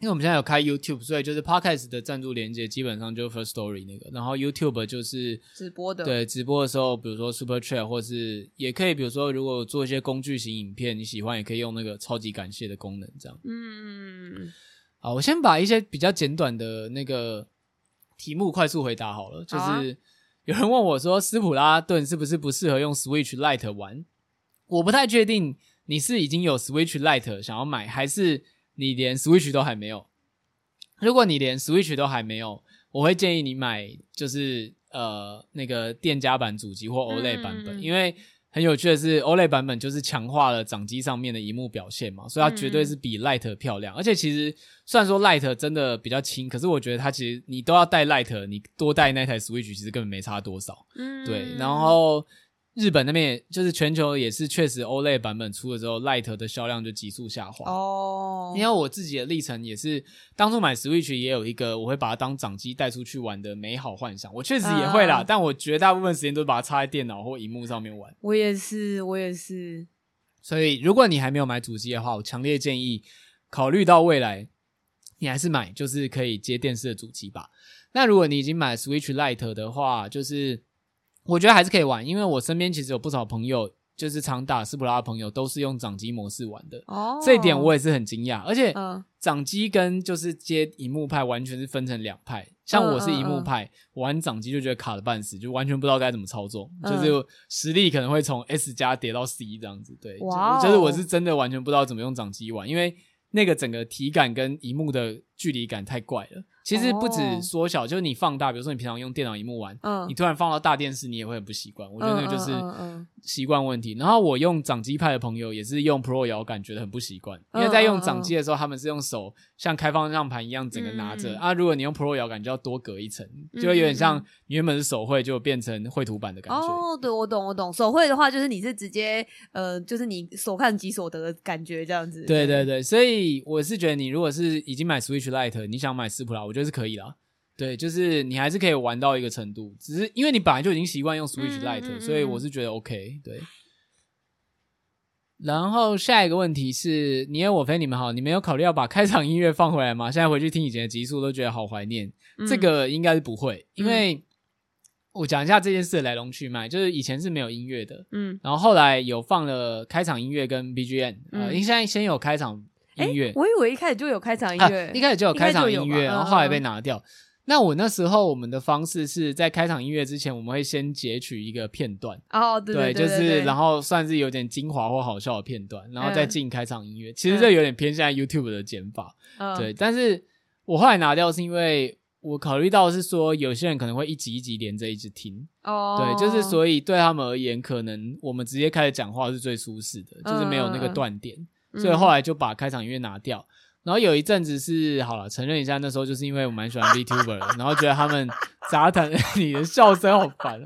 因为我们现在有开 YouTube，所以就是 Podcast 的赞助连接基本上就 First Story 那个。然后 YouTube 就是直播的，对，直播的时候，比如说 Super Chat，或是也可以，比如说如果做一些工具型影片，你喜欢也可以用那个超级感谢的功能，这样。嗯，好，我先把一些比较简短的那个题目快速回答好了，就是。有人问我说：“斯普拉顿是不是不适合用 Switch Lite 玩？”我不太确定你是已经有 Switch Lite 想要买，还是你连 Switch 都还没有。如果你连 Switch 都还没有，我会建议你买就是呃那个店家版主机或 OLED 版本，因为。很有趣的是，OLED 版本就是强化了掌机上面的荧幕表现嘛，所以它绝对是比 Lite 漂亮。嗯、而且其实虽然说 Lite 真的比较轻，可是我觉得它其实你都要带 Lite，你多带那台 Switch 其实根本没差多少。嗯，对。然后日本那边也就是全球也是确实 OLED 版本出了之后，Lite 的销量就急速下滑。哦，因为我自己的历程也是，当初买 Switch 也有一个我会把它当掌机带出去玩的美好幻想。我确实也会啦，啊、但我绝大部分时间都把它插在电脑或荧幕上面玩。我也是，我也是。所以如果你还没有买主机的话，我强烈建议考虑到未来，你还是买就是可以接电视的主机吧。那如果你已经买 Switch Light 的话，就是。我觉得还是可以玩，因为我身边其实有不少朋友，就是常打斯普拉的朋友，都是用掌机模式玩的。哦，这一点我也是很惊讶。而且，掌机跟就是接荧幕派完全是分成两派。像我是荧幕派，嗯嗯嗯、我玩掌机就觉得卡的半死，就完全不知道该怎么操作，嗯、就是实力可能会从 S 加跌到 C 这样子。对，就是我是真的完全不知道怎么用掌机玩，因为那个整个体感跟荧幕的距离感太怪了。其实不止缩小，就是你放大，比如说你平常用电脑荧幕玩，嗯你突然放到大电视，你也会很不习惯。我觉得那个就是习惯问题。然后我用掌机派的朋友也是用 Pro 摇杆，觉得很不习惯，因为在用掌机的时候，他们是用手像开方向盘一样整个拿着啊。如果你用 Pro 摇杆，就要多隔一层，就会有点像你原本是手绘，就变成绘图板的感觉。哦，对，我懂，我懂。手绘的话，就是你是直接呃，就是你所看即所得的感觉这样子。对对对，所以我是觉得你如果是已经买 Switch Lite，你想买斯普拉，我觉得是可以啦。对，就是你还是可以玩到一个程度，只是因为你本来就已经习惯用 Switch Lite，嗯嗯嗯，所以我是觉得 OK。对。然后下一个问题是，你有我非你们好，你们有考虑要把开场音乐放回来吗？现在回去听以前的集数都觉得好怀念。嗯、这个应该是不会，因为我讲一下这件事的来龙去脉，就是以前是没有音乐的，嗯，然后后来有放了开场音乐跟 BGM，呃，应该先有开场音乐，我以为一开始就有开场音乐，啊、一开始就有开场音乐，然后后来被拿掉。那我那时候我们的方式是在开场音乐之前，我们会先截取一个片段。哦，对对，就是然后算是有点精华或好笑的片段，然后再进开场音乐。其实这有点偏向 YouTube 的剪法，对。但是我后来拿掉是因为我考虑到是说有些人可能会一集一集连着一直听。哦，对，就是所以对他们而言，可能我们直接开始讲话是最舒适的，就是没有那个断点，所以后来就把开场音乐拿掉。然后有一阵子是好了，承认一下，那时候就是因为我蛮喜欢 VTuber 的，然后觉得他们杂谈，你的笑声好烦，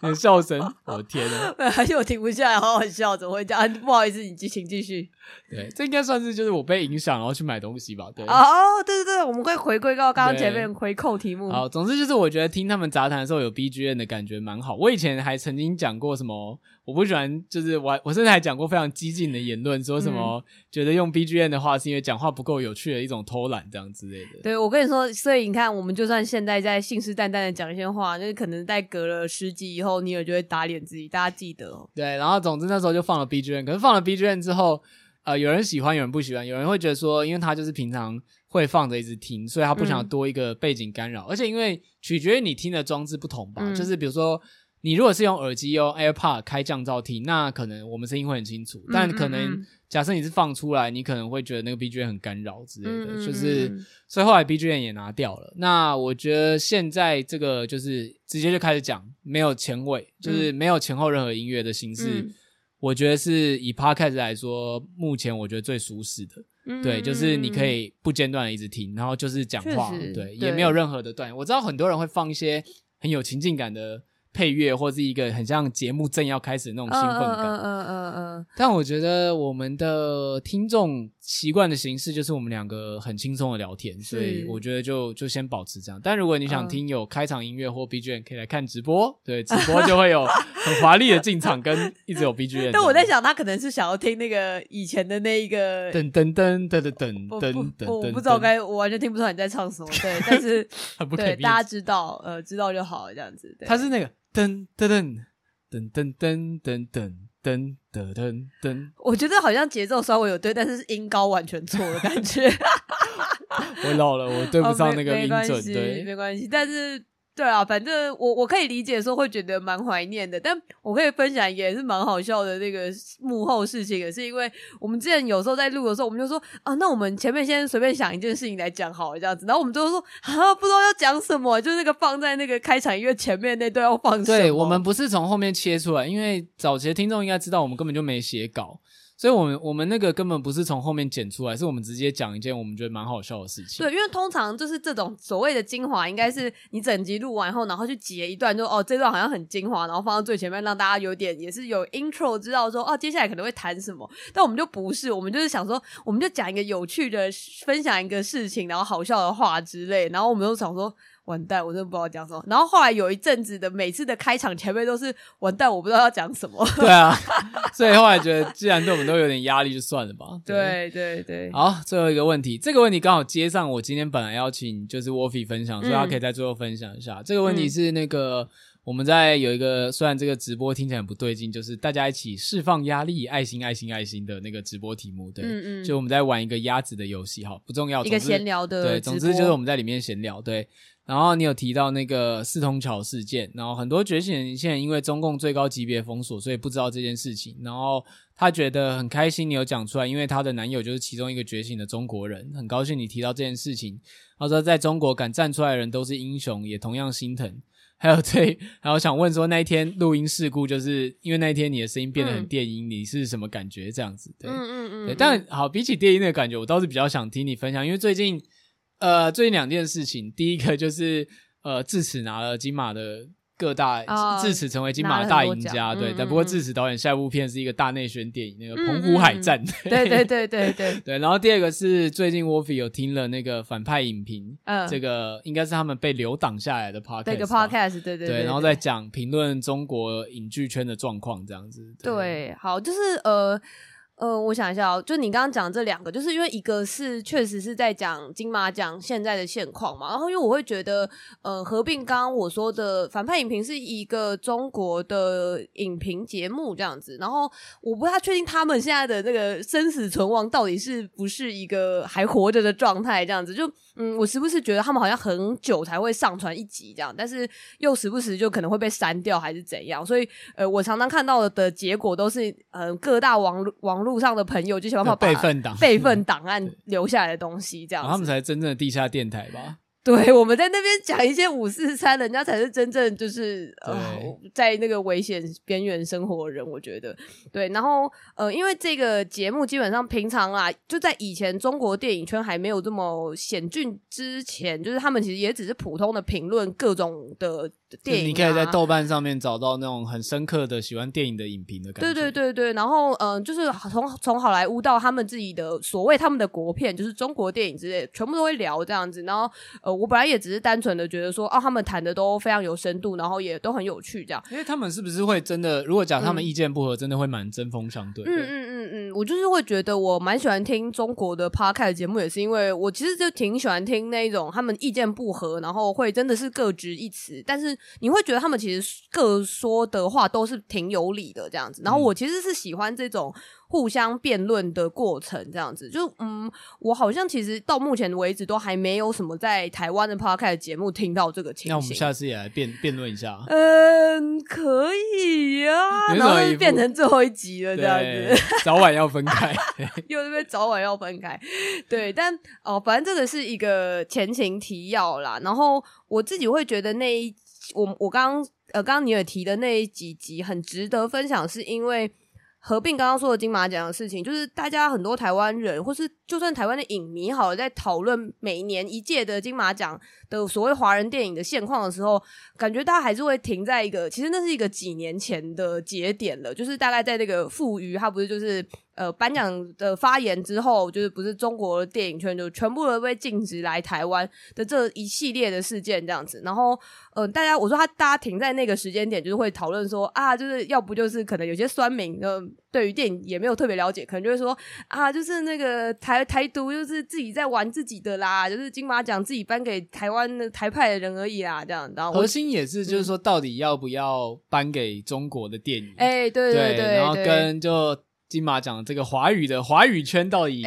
你的笑声，我的天呐，而且我停不下来，好好笑，怎么会这样？不好意思，你继请继续。对，这应该算是就是我被影响，然后去买东西吧。对，哦，对对对，我们会回归到刚刚前面回扣题目。好，总之就是我觉得听他们杂谈的时候有 BGM 的感觉蛮好。我以前还曾经讲过什么。我不喜欢，就是我我甚至还讲过非常激进的言论，说什么觉得用 BGM 的话是因为讲话不够有趣的一种偷懒这样之类的。对，我跟你说，所以你看，我们就算现在在信誓旦旦的讲一些话，就是可能在隔了十集以后，你也就会打脸自己。大家记得哦。对，然后总之那时候就放了 BGM，可是放了 BGM 之后，呃，有人喜欢，有人不喜欢，有人会觉得说，因为他就是平常会放着一直听，所以他不想多一个背景干扰，嗯、而且因为取决于你听的装置不同吧，嗯、就是比如说。你如果是用耳机用 AirPod 开降噪听，那可能我们声音会很清楚。但可能假设你是放出来，你可能会觉得那个 BGM 很干扰之类的，就是所以后来 BGM 也拿掉了。那我觉得现在这个就是直接就开始讲，没有前尾，就是没有前后任何音乐的形式。嗯、我觉得是以 Podcast 来说，目前我觉得最舒适的。对，就是你可以不间断的一直听，然后就是讲话，对，也没有任何的断。我知道很多人会放一些很有情境感的。配乐或是一个很像节目正要开始的那种兴奋感，嗯嗯嗯嗯。但我觉得我们的听众习惯的形式就是我们两个很轻松的聊天，所以我觉得就就先保持这样。但如果你想听有开场音乐或 BGM，可以来看直播，对，直播就会有很华丽的进场跟一直有 BGM。但我在想，他可能是想要听那个以前的那一个噔噔噔噔噔噔噔噔，我不知道该，我完全听不出来你在唱什么。对，但是 对大家知道，呃，知道就好了，这样子。他是那个。噔噔噔噔噔噔噔噔噔噔噔，我觉得好像节奏稍微有对，但是音高完全错的感觉。我老了，我对不上那个音准，对，没关系，但是。对啊，反正我我可以理解说会觉得蛮怀念的，但我可以分享也是蛮好笑的那个幕后事情，也是因为我们之前有时候在录的时候，我们就说啊，那我们前面先随便想一件事情来讲好了这样子，然后我们就说啊，不知道要讲什么，就那个放在那个开场音乐前面那段要放什么。对，我们不是从后面切出来，因为早期的听众应该知道我们根本就没写稿。所以我们我们那个根本不是从后面剪出来，是我们直接讲一件我们觉得蛮好笑的事情。对，因为通常就是这种所谓的精华，应该是你整集录完后，然后去截一段就，就哦这段好像很精华，然后放到最前面，让大家有点也是有 intro 知道说哦接下来可能会谈什么。但我们就不是，我们就是想说，我们就讲一个有趣的，分享一个事情，然后好笑的话之类，然后我们就想说。完蛋，我真的不知道讲什么。然后后来有一阵子的每次的开场前面都是完蛋，我不知道要讲什么。对啊，所以后来觉得既然对我们都有点压力，就算了吧。对对对，对。好，最后一个问题，这个问题刚好接上我今天本来要请就是 Wolfie 分享，所以他可以在最后分享一下。嗯、这个问题是那个我们在有一个虽然这个直播听起来很不对劲，就是大家一起释放压力，爱心爱心爱心的那个直播题目。对，嗯嗯，就我们在玩一个鸭子的游戏，哈，不重要，一个闲聊的。对，总之就是我们在里面闲聊，对。然后你有提到那个四通桥事件，然后很多觉醒人现在因为中共最高级别封锁，所以不知道这件事情。然后他觉得很开心，你有讲出来，因为他的男友就是其中一个觉醒的中国人，很高兴你提到这件事情。他说在中国敢站出来的人都是英雄，也同样心疼。还有对，还有想问说那一天录音事故，就是因为那一天你的声音变得很电音，嗯、你是什么感觉？这样子，对，嗯嗯嗯。对，但好，比起电音的感觉，我倒是比较想听你分享，因为最近。呃，最近两件事情，第一个就是呃，智齿拿了金马的各大，哦、智齿成为金马的大赢家，对。嗯、但不过至此导演下一部片是一个大内宣电影，那个《澎湖海战》。对对对对对 对。然后第二个是最近 Wolfie 有听了那个反派影评，嗯，这个应该是他们被留档下来的 podcast，这个 podcast，对对对，对。然后再讲评论中国影剧圈的状况，这样子。对，对好，就是呃。呃，我想一下哦，就你刚刚讲这两个，就是因为一个是确实是在讲金马奖现在的现况嘛，然后因为我会觉得，呃，合并刚刚我说的反派影评是一个中国的影评节目这样子，然后我不太确定他们现在的那个生死存亡到底是不是一个还活着的状态这样子，就嗯，我时不时觉得他们好像很久才会上传一集这样，但是又时不时就可能会被删掉还是怎样，所以呃，我常常看到的结果都是呃各大网网。络上的朋友就想办法把备份档备份档 案留下来的东西，这样子，他们才是真正的地下电台吧？对，我们在那边讲一些五四三，人家才是真正就是呃，在那个危险边缘生活的人。我觉得对，然后呃，因为这个节目基本上平常啊，就在以前中国电影圈还没有这么险峻之前，就是他们其实也只是普通的评论各种的。电影、啊、你可以在豆瓣上面找到那种很深刻的喜欢电影的影评的感觉。对对对对，然后嗯、呃，就是从从好莱坞到他们自己的所谓他们的国片，就是中国电影之类，全部都会聊这样子。然后呃，我本来也只是单纯的觉得说，哦，他们谈的都非常有深度，然后也都很有趣这样。因为他们是不是会真的，如果讲他们意见不合，嗯、真的会蛮针锋相对的。嗯嗯嗯嗯，我就是会觉得我蛮喜欢听中国的 podcast 节目，也是因为我其实就挺喜欢听那种他们意见不合，然后会真的是各执一词，但是你会觉得他们。其实各说的话都是挺有理的，这样子。然后我其实是喜欢这种互相辩论的过程，这样子。就嗯，我好像其实到目前为止都还没有什么在台湾的 podcast 节目听到这个情形。那我们下次也来辩辩论一下。嗯，可以呀、啊。然后就变成最后一集了，这样子。早晚要分开，又是不是早晚要分开？对，但哦，反正这个是一个前情提要啦。然后我自己会觉得那一。我我刚刚呃，刚刚你也提的那几集很值得分享，是因为合并刚刚说的金马奖的事情，就是大家很多台湾人，或是就算台湾的影迷，好了，在讨论每年一届的金马奖的所谓华人电影的现况的时候，感觉大家还是会停在一个，其实那是一个几年前的节点了，就是大概在那个富余，他不是就是。呃，颁奖的发言之后，就是不是中国的电影圈就全部都被禁止来台湾的这一系列的事件这样子。然后，呃，大家我说他大家停在那个时间点，就是会讨论说啊，就是要不就是可能有些酸民，呃，对于电影也没有特别了解，可能就会说啊，就是那个台台独就是自己在玩自己的啦，就是金马奖自己颁给台湾的台派的人而已啦，这样。然后核心也是就是说，到底要不要颁给中国的电影？哎、对对，对，然后跟就。金马奖这个华语的华语圈到底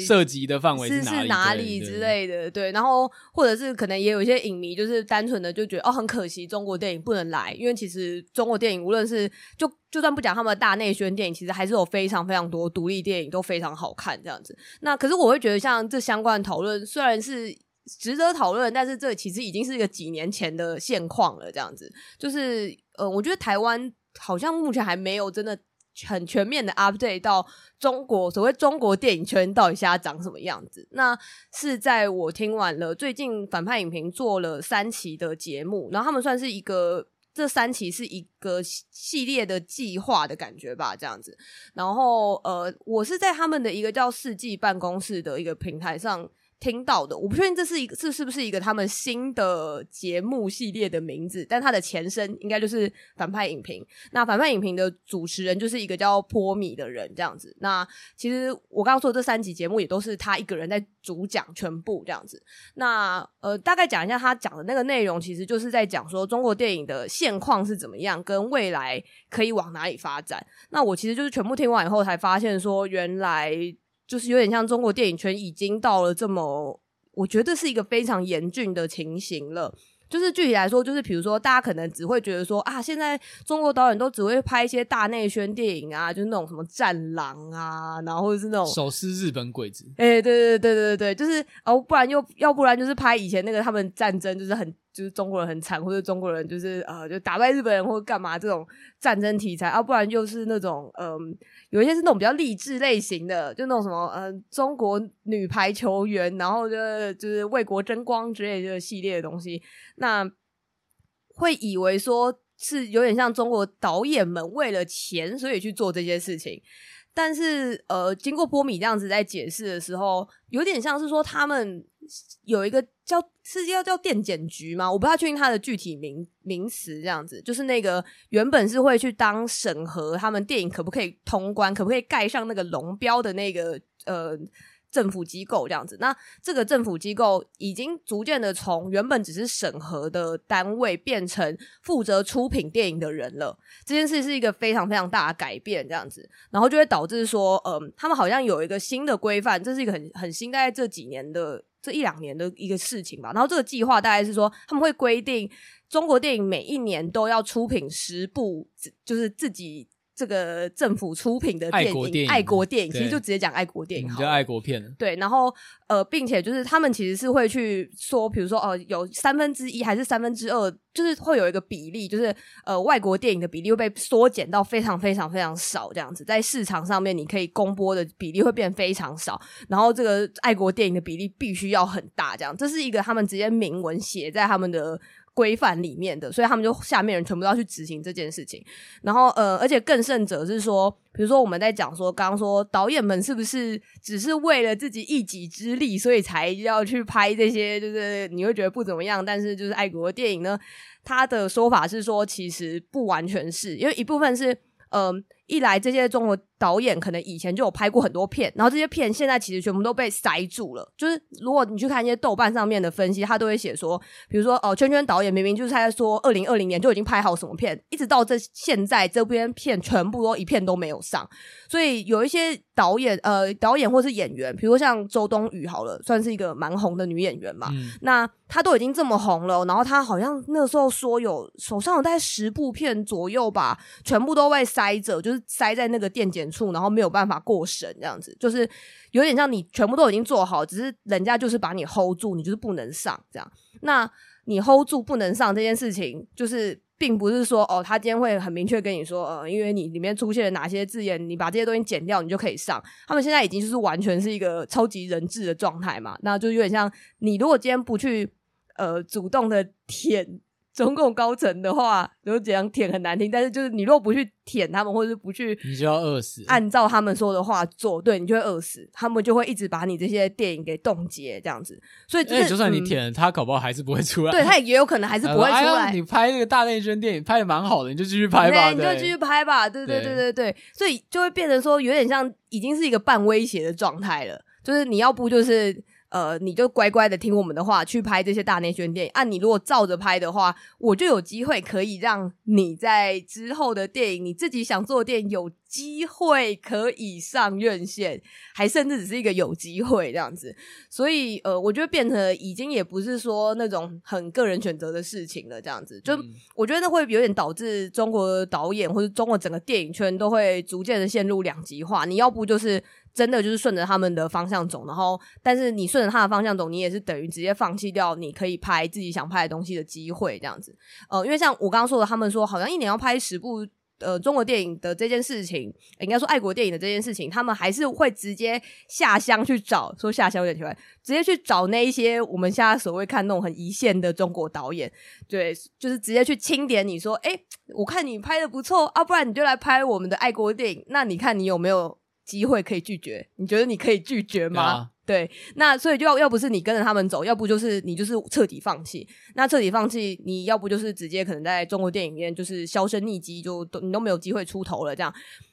涉及的范围是哪里？欸、是，是哪里之类的？对，然后或者是可能也有一些影迷，就是单纯的就觉得哦，很可惜中国电影不能来，因为其实中国电影无论是就就算不讲他们的大内宣电影，其实还是有非常非常多独立电影都非常好看这样子。那可是我会觉得像这相关的讨论虽然是值得讨论，但是这其实已经是一个几年前的现况了。这样子就是呃，我觉得台湾好像目前还没有真的。很全面的 update 到中国所谓中国电影圈到底现在长什么样子。那是在我听完了最近反派影评做了三期的节目，然后他们算是一个这三期是一个系列的计划的感觉吧，这样子。然后呃，我是在他们的一个叫世纪办公室的一个平台上。听到的，我不确定这是一个这是不是一个他们新的节目系列的名字，但它的前身应该就是反派影评。那反派影评的主持人就是一个叫波米的人，这样子。那其实我刚刚说这三集节目也都是他一个人在主讲全部这样子。那呃，大概讲一下他讲的那个内容，其实就是在讲说中国电影的现况是怎么样，跟未来可以往哪里发展。那我其实就是全部听完以后才发现说，原来。就是有点像中国电影圈已经到了这么，我觉得是一个非常严峻的情形了。就是具体来说，就是比如说，大家可能只会觉得说啊，现在中国导演都只会拍一些大内宣电影啊，就是那种什么战狼啊，然后或者是那种手撕日本鬼子。哎、欸，对对对对对对，就是哦，不然又要不然就是拍以前那个他们战争，就是很就是中国人很惨，或者中国人就是呃就打败日本人或者干嘛这种战争题材，啊，不然就是那种嗯。有一些是那种比较励志类型的，就那种什么，呃，中国女排球员，然后就就是为国争光之类的系列的东西，那会以为说是有点像中国导演们为了钱，所以去做这些事情。但是，呃，经过波米这样子在解释的时候，有点像是说他们有一个叫是要叫电检局吗？我不太确定它的具体名名词，这样子就是那个原本是会去当审核他们电影可不可以通关，可不可以盖上那个龙标的那个呃。政府机构这样子，那这个政府机构已经逐渐的从原本只是审核的单位变成负责出品电影的人了。这件事是一个非常非常大的改变，这样子，然后就会导致说，嗯，他们好像有一个新的规范，这是一个很很新，大概这几年的这一两年的一个事情吧。然后这个计划大概是说，他们会规定中国电影每一年都要出品十部，就是自己。这个政府出品的电影，爱国电影，爱国电影其实就直接讲爱国电影，叫爱国片。对，然后呃，并且就是他们其实是会去说，比如说哦、呃，有三分之一还是三分之二，就是会有一个比例，就是呃，外国电影的比例会被缩减到非常非常非常少，这样子，在市场上面你可以公播的比例会变非常少，然后这个爱国电影的比例必须要很大，这样，这是一个他们直接明文写在他们的。规范里面的，所以他们就下面人全部都要去执行这件事情。然后，呃，而且更甚者是说，比如说我们在讲说，刚刚说导演们是不是只是为了自己一己之力，所以才要去拍这些，就是你会觉得不怎么样，但是就是爱国的电影呢？他的说法是说，其实不完全是，因为一部分是，嗯、一来，这些中国导演可能以前就有拍过很多片，然后这些片现在其实全部都被塞住了。就是如果你去看一些豆瓣上面的分析，他都会写说，比如说哦，圈圈导演明明就是他在说二零二零年就已经拍好什么片，一直到这现在这边片全部都一片都没有上。所以有一些导演呃导演或是演员，比如说像周冬雨好了，算是一个蛮红的女演员嘛。嗯、那她都已经这么红了，然后她好像那时候说有手上有大概十部片左右吧，全部都被塞着，就是。塞在那个电检处，然后没有办法过审，这样子就是有点像你全部都已经做好，只是人家就是把你 hold 住，你就是不能上这样。那你 hold 住不能上这件事情，就是并不是说哦，他今天会很明确跟你说，呃，因为你里面出现了哪些字眼，你把这些东西剪掉，你就可以上。他们现在已经就是完全是一个超级人质的状态嘛，那就有点像你如果今天不去呃主动的舔。中共高层的话，都怎样舔很难听，但是就是你如果不去舔他们，或者是不去，你就要饿死。按照他们说的话做，对，你就会饿死。他们就会一直把你这些电影给冻结，这样子。所以、就是，就算你舔了，嗯、他搞不好还是不会出来。对，他也有可能还是不会出来。哎、你拍那个大内宣电影拍的蛮好的，你就继续拍吧，对，你就继续拍吧。对对对对对，所以就会变成说，有点像已经是一个半威胁的状态了。就是你要不就是。呃，你就乖乖的听我们的话，去拍这些大内宣电影。按、啊、你如果照着拍的话，我就有机会可以让你在之后的电影，你自己想做的电影有机会可以上院线，还甚至只是一个有机会这样子。所以，呃，我觉得变成已经也不是说那种很个人选择的事情了，这样子。就、嗯、我觉得那会有点导致中国导演或者中国整个电影圈都会逐渐的陷入两极化。你要不就是。真的就是顺着他们的方向走，然后，但是你顺着他的方向走，你也是等于直接放弃掉你可以拍自己想拍的东西的机会，这样子。呃，因为像我刚刚说的，他们说好像一年要拍十部呃中国电影的这件事情，应该说爱国电影的这件事情，他们还是会直接下乡去找，说下乡有点奇怪，直接去找那一些我们现在所谓看那种很一线的中国导演，对，就是直接去清点你说，哎，我看你拍的不错啊，不然你就来拍我们的爱国电影，那你看你有没有机会可以拒绝？你觉得你可以拒绝吗？啊对，那所以就要要不是你跟着他们走，要不就是你就是彻底放弃。那彻底放弃，你要不就是直接可能在中国电影院就是销声匿迹，就都你都没有机会出头了这样。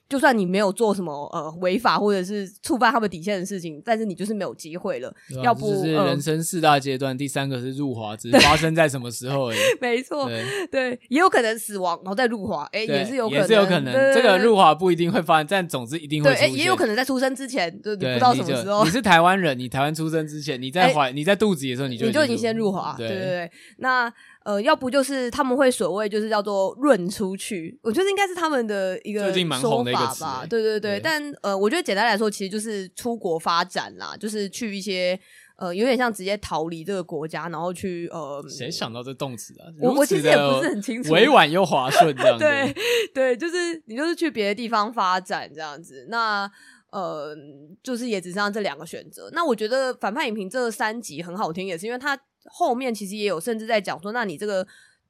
就算你没有做什么呃违法或者是触犯他们底线的事情，但是你就是没有机会了。啊、要不是人生四大阶段，呃、第三个是入华，只是发生在什么时候而已。没错，对，对，也有可能死亡，然后再入华，哎，也是有可能，也是有可能。这个入华不一定会发生，但总之一定会出现。对，也有可能在出生之前，就你不知道什么时候。你，你是台湾人，你台湾出生之前，你在怀你在肚子里的时候，你就你就已经先入华。对对对，那。呃，要不就是他们会所谓就是叫做润出去，我觉得应该是他们的一个说法吧。对对对，对但呃，我觉得简单来说，其实就是出国发展啦，就是去一些呃，有点像直接逃离这个国家，然后去呃。谁想到这动词啊？我我其实也不是很清楚。委婉又滑顺这样子。对对，就是你就是去别的地方发展这样子。那呃，就是也只剩下这两个选择。那我觉得反派影评这三集很好听，也是因为它。后面其实也有，甚至在讲说，那你这个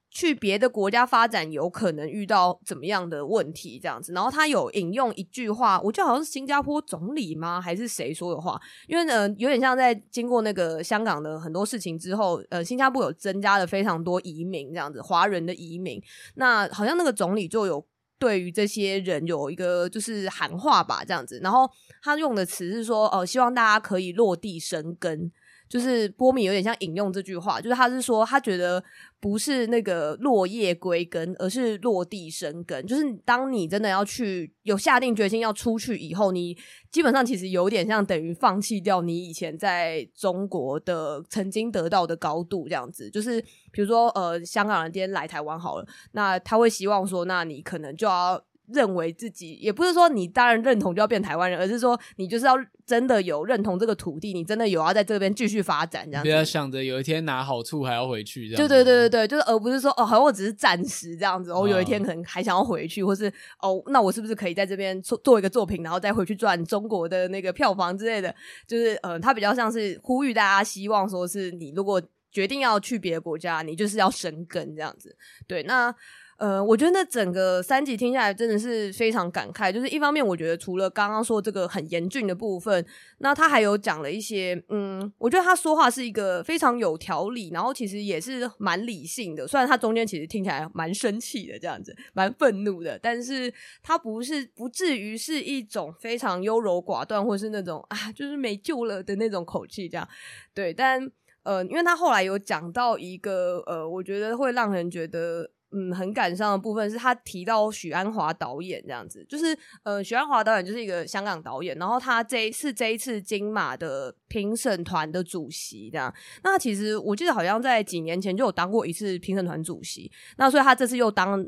去别的国家发展，有可能遇到怎么样的问题？这样子，然后他有引用一句话，我记得好像是新加坡总理吗？还是谁说的话？因为呢，有点像在经过那个香港的很多事情之后，呃，新加坡有增加了非常多移民，这样子，华人的移民。那好像那个总理就有对于这些人有一个就是喊话吧，这样子。然后他用的词是说，呃，希望大家可以落地生根。就是波米有点像引用这句话，就是他是说他觉得不是那个落叶归根，而是落地生根。就是当你真的要去有下定决心要出去以后，你基本上其实有点像等于放弃掉你以前在中国的曾经得到的高度这样子。就是比如说呃，香港人今天来台湾好了，那他会希望说，那你可能就要。认为自己也不是说你当然认同就要变台湾人，而是说你就是要真的有认同这个土地，你真的有要在这边继续发展这样子。不要想着有一天拿好处还要回去这样。对对对对对，就是而不是说哦，好像我只是暂时这样子，我、哦、有一天可能还想要回去，或是哦，那我是不是可以在这边做做一个作品，然后再回去赚中国的那个票房之类的？就是呃，他比较像是呼吁大家，希望说是你如果决定要去别的国家，你就是要生根这样子。对，那。呃，我觉得那整个三集听下来真的是非常感慨。就是一方面，我觉得除了刚刚说这个很严峻的部分，那他还有讲了一些，嗯，我觉得他说话是一个非常有条理，然后其实也是蛮理性的。虽然他中间其实听起来蛮生气的，这样子，蛮愤怒的，但是他不是不至于是一种非常优柔寡断，或是那种啊，就是没救了的那种口气，这样。对，但呃，因为他后来有讲到一个呃，我觉得会让人觉得。嗯，很感伤的部分是他提到许鞍华导演这样子，就是呃，许鞍华导演就是一个香港导演，然后他这一次这一次金马的评审团的主席这样。那其实我记得好像在几年前就有当过一次评审团主席，那所以他这次又当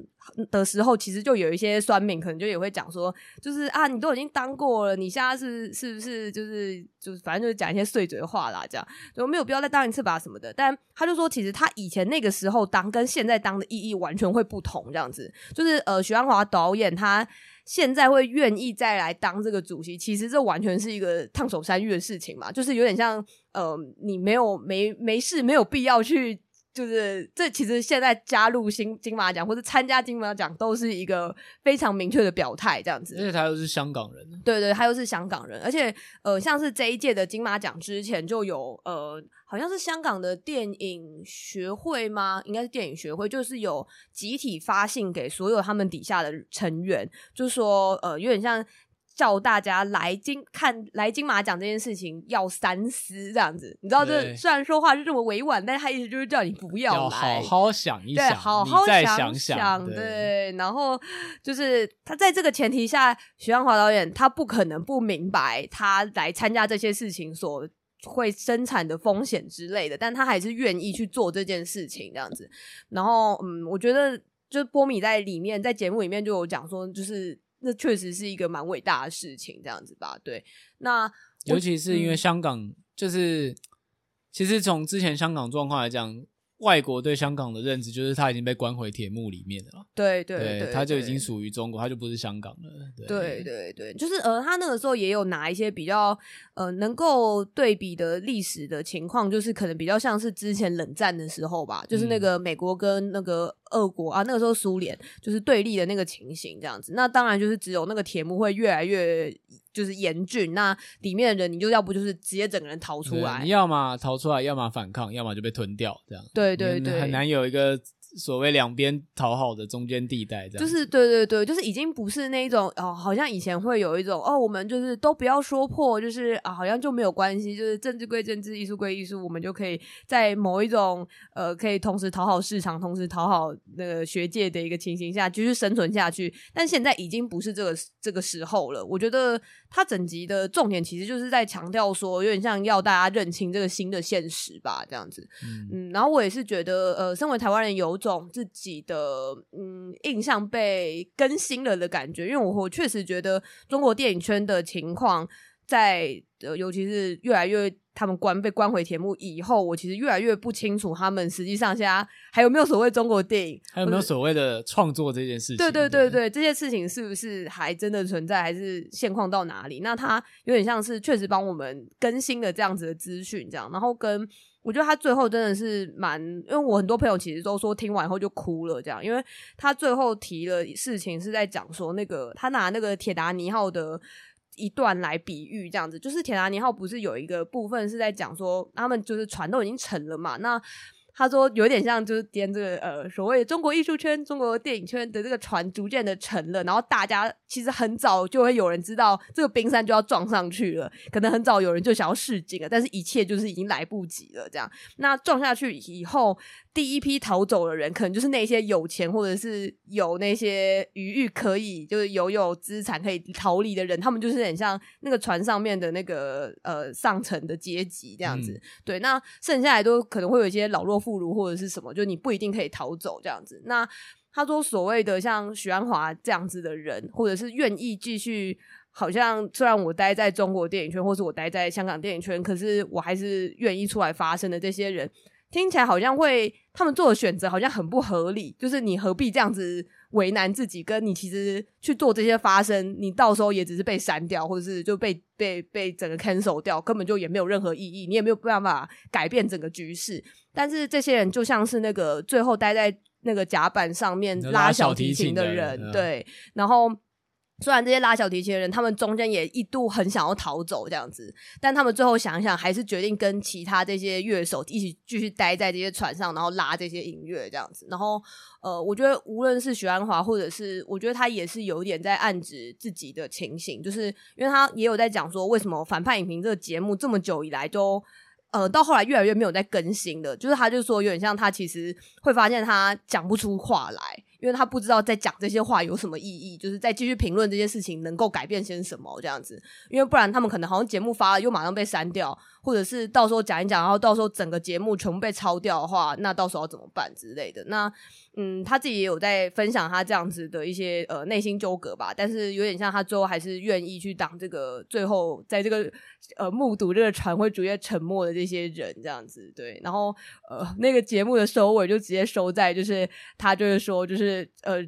的时候，其实就有一些酸民可能就也会讲说，就是啊，你都已经当过了，你现在是是不是就是就是反正就是讲一些碎嘴的话啦，这样就没有必要再当一次吧什么的。但他就说，其实他以前那个时候当跟现在当的意义完全会不同，这样子。就是呃，徐安华导演他现在会愿意再来当这个主席，其实这完全是一个烫手山芋的事情嘛，就是有点像呃，你没有没没事，没有必要去。就是这其实现在加入新金马奖或者参加金马奖都是一个非常明确的表态，这样子。而且他又是香港人，对对，他又是香港人，而且呃，像是这一届的金马奖之前就有呃，好像是香港的电影学会吗？应该是电影学会，就是有集体发信给所有他们底下的成员，就是说呃，有点像。叫大家来金看来金马奖这件事情要三思，这样子，你知道这虽然说话是这么委婉，但是他意思就是叫你不要来，要好好想一想，对，好好想想，想对，对，然后就是他在这个前提下，徐安华导演他不可能不明白他来参加这些事情所会生产的风险之类的，但他还是愿意去做这件事情，这样子。然后，嗯，我觉得就是波米在里面在节目里面就有讲说，就是。那确实是一个蛮伟大的事情，这样子吧？对，那尤其是因为香港，就是、嗯、其实从之前香港状况来讲，外国对香港的认知就是他已经被关回铁幕里面了。对对对，他就已经属于中国，他就不是香港了。对对对对，就是呃，他那个时候也有拿一些比较呃能够对比的历史的情况，就是可能比较像是之前冷战的时候吧，就是那个美国跟那个俄国啊，那个时候苏联就是对立的那个情形这样子。那当然就是只有那个铁幕会越来越。就是严峻，那里面的人，你就要不就是直接整个人逃出来，你要么逃出来，要么反抗，要么就被吞掉，这样。对对对，很难有一个。所谓两边讨好的中间地带，这样就是对对对，就是已经不是那一种哦，好像以前会有一种哦，我们就是都不要说破，就是啊，好像就没有关系，就是政治归政治，艺术归艺术，我们就可以在某一种呃，可以同时讨好市场，同时讨好那个学界的一个情形下继续生存下去。但现在已经不是这个这个时候了。我觉得他整集的重点其实就是在强调说，有点像要大家认清这个新的现实吧，这样子。嗯，然后我也是觉得，呃，身为台湾人有种自己的嗯印象被更新了的感觉，因为我我确实觉得中国电影圈的情况在呃，尤其是越来越他们关被关回铁幕以后，我其实越来越不清楚他们实际上现在还有没有所谓中国电影，还有没有所谓的创作这件事情。对对对对，这些事情是不是还真的存在，还是现况到哪里？那他有点像是确实帮我们更新了这样子的资讯，这样，然后跟。我觉得他最后真的是蛮，因为我很多朋友其实都说听完以后就哭了，这样，因为他最后提了事情是在讲说那个他拿那个铁达尼号的一段来比喻，这样子，就是铁达尼号不是有一个部分是在讲说他们就是船都已经沉了嘛，那。他说有点像，就是颠这个呃所谓中国艺术圈、中国电影圈的这个船逐渐的沉了，然后大家其实很早就会有人知道这个冰山就要撞上去了，可能很早有人就想要示警了，但是一切就是已经来不及了。这样，那撞下去以后，第一批逃走的人，可能就是那些有钱或者是有那些余裕可以就是有有资产可以逃离的人，他们就是很像那个船上面的那个呃上层的阶级这样子。嗯、对，那剩下来都可能会有一些老弱妇。孺或者是什么，就你不一定可以逃走这样子。那他说所谓的像许鞍华这样子的人，或者是愿意继续，好像虽然我待在中国电影圈，或是我待在香港电影圈，可是我还是愿意出来发声的这些人，听起来好像会他们做的选择好像很不合理。就是你何必这样子？为难自己，跟你其实去做这些发声，你到时候也只是被删掉，或者是就被被被整个 cancel 掉，根本就也没有任何意义，你也没有办法改变整个局势。但是这些人就像是那个最后待在那个甲板上面拉小提琴的人，的对，然后。虽然这些拉小提琴的人，他们中间也一度很想要逃走这样子，但他们最后想一想，还是决定跟其他这些乐手一起继续待在这些船上，然后拉这些音乐这样子。然后，呃，我觉得无论是许鞍华，或者是我觉得他也是有点在暗指自己的情形，就是因为他也有在讲说，为什么反派影评这个节目这么久以来都，呃，到后来越来越没有在更新的，就是他就说有点像他其实会发现他讲不出话来。因为他不知道在讲这些话有什么意义，就是在继续评论这件事情能够改变些什么这样子。因为不然他们可能好像节目发了又马上被删掉，或者是到时候讲一讲，然后到时候整个节目全部被抄掉的话，那到时候怎么办之类的。那嗯，他自己也有在分享他这样子的一些呃内心纠葛吧，但是有点像他最后还是愿意去当这个最后在这个呃目睹这个船会逐渐沉没的这些人这样子。对，然后呃那个节目的收尾就直接收在就是他就是说就是。呃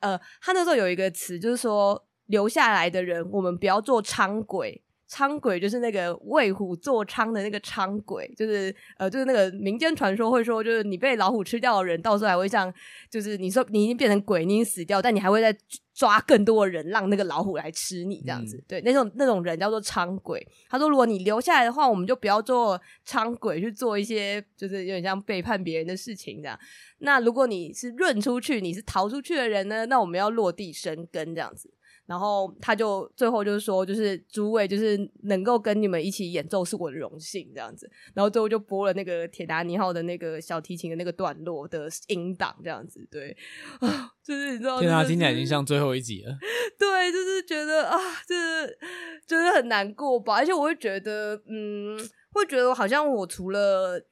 呃，他那时候有一个词，就是说留下来的人，我们不要做伥鬼。伥鬼就是那个为虎作伥的那个伥鬼，就是呃，就是那个民间传说会说，就是你被老虎吃掉的人，到时候还会像，就是你说你已经变成鬼，你已经死掉，但你还会再抓更多的人，让那个老虎来吃你这样子。嗯、对，那种那种人叫做伥鬼。他说，如果你留下来的话，我们就不要做伥鬼，去做一些就是有点像背叛别人的事情这样。那如果你是润出去，你是逃出去的人呢，那我们要落地生根这样子。然后他就最后就是说，就是诸位，就是能够跟你们一起演奏是我的荣幸，这样子。然后最后就播了那个铁达尼号的那个小提琴的那个段落的音档，这样子。对，啊，就是你知道，天啊，听起来已经像最后一集了。对，就是觉得啊，就是就是很难过吧。而且我会觉得，嗯，会觉得好像我除了。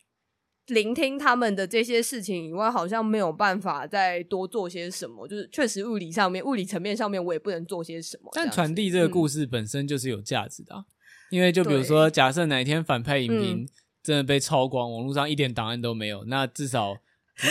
聆听他们的这些事情以外，好像没有办法再多做些什么。就是确实物理上面、物理层面上面，我也不能做些什么。但传递这个故事本身就是有价值的啊，嗯，因为就比如说，假设哪一天反派影评真的被抄光，网络上一点档案都没有，那至少。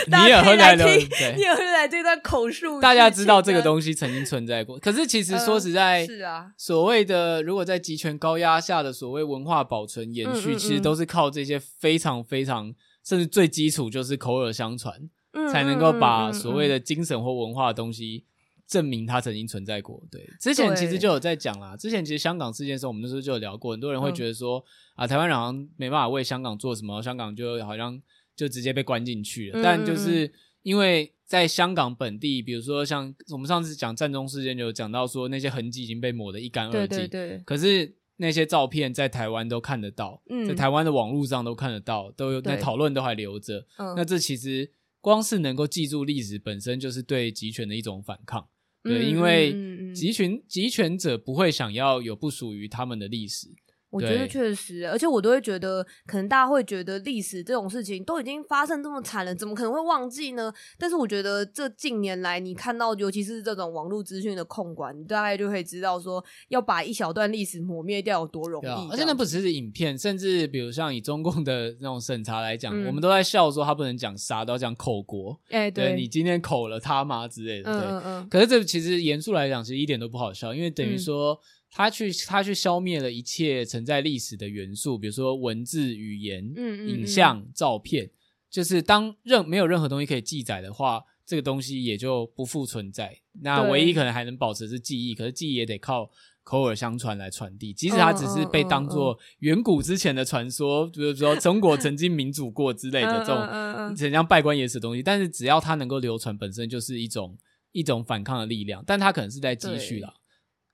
尼尔河来的，尼尔河来这段口述，大家知道这个东西曾经存在过。可是其实说实在，呃、是啊，所谓的如果在极权高压下的所谓文化保存延续，嗯嗯嗯，其实都是靠这些非常非常，甚至最基础就是口耳相传，才能够把所谓的精神或文化的东西证明它曾经存在过。对，之前其实就有在讲啦。之前其实香港事件的时候，我们那时候就有聊过，很多人会觉得说、嗯、啊，台湾人好像没办法为香港做什么，香港就好像。就直接被关进去了，嗯，但就是因为在香港本地，比如说像我们上次讲战中事件，就有讲到说那些痕迹已经被抹得一干二净。对对对。可是那些照片在台湾都看得到，嗯，在台湾的网络上都看得到，都有在讨论，都还留着。那这其实光是能够记住历史本身，就是对集权的一种反抗。对，嗯，因为集权集权者不会想要有不属于他们的历史。我觉得确实，而且我都会觉得，可能大家会觉得历史这种事情都已经发生这么惨了，怎么可能会忘记呢？但是我觉得这近年来你看到，尤其是这种网络资讯的控管，你大概就会知道说，要把一小段历史抹灭掉有多容易。而且那不只是影片，甚至比如像以中共的那种审查来讲，嗯，我们都在笑说他不能讲杀，都要讲口国。哎，对，对你今天口了他吗之类的？对，嗯嗯。可是这其实严肃来讲，其实一点都不好笑，因为等于说。嗯他去，他去消灭了一切存在历史的元素，比如说文字、语言、嗯影像、照片。就是当任没有任何东西可以记载的话，这个东西也就不复存在。那唯一可能还能保持是记忆，可是记忆也得靠口耳相传来传递。即使它只是被当作远古之前的传说，比如说中国曾经民主过之类的这种，怎样拜官野史的东西。但是只要它能够流传，本身就是一种一种反抗的力量。但它可能是在积蓄啦。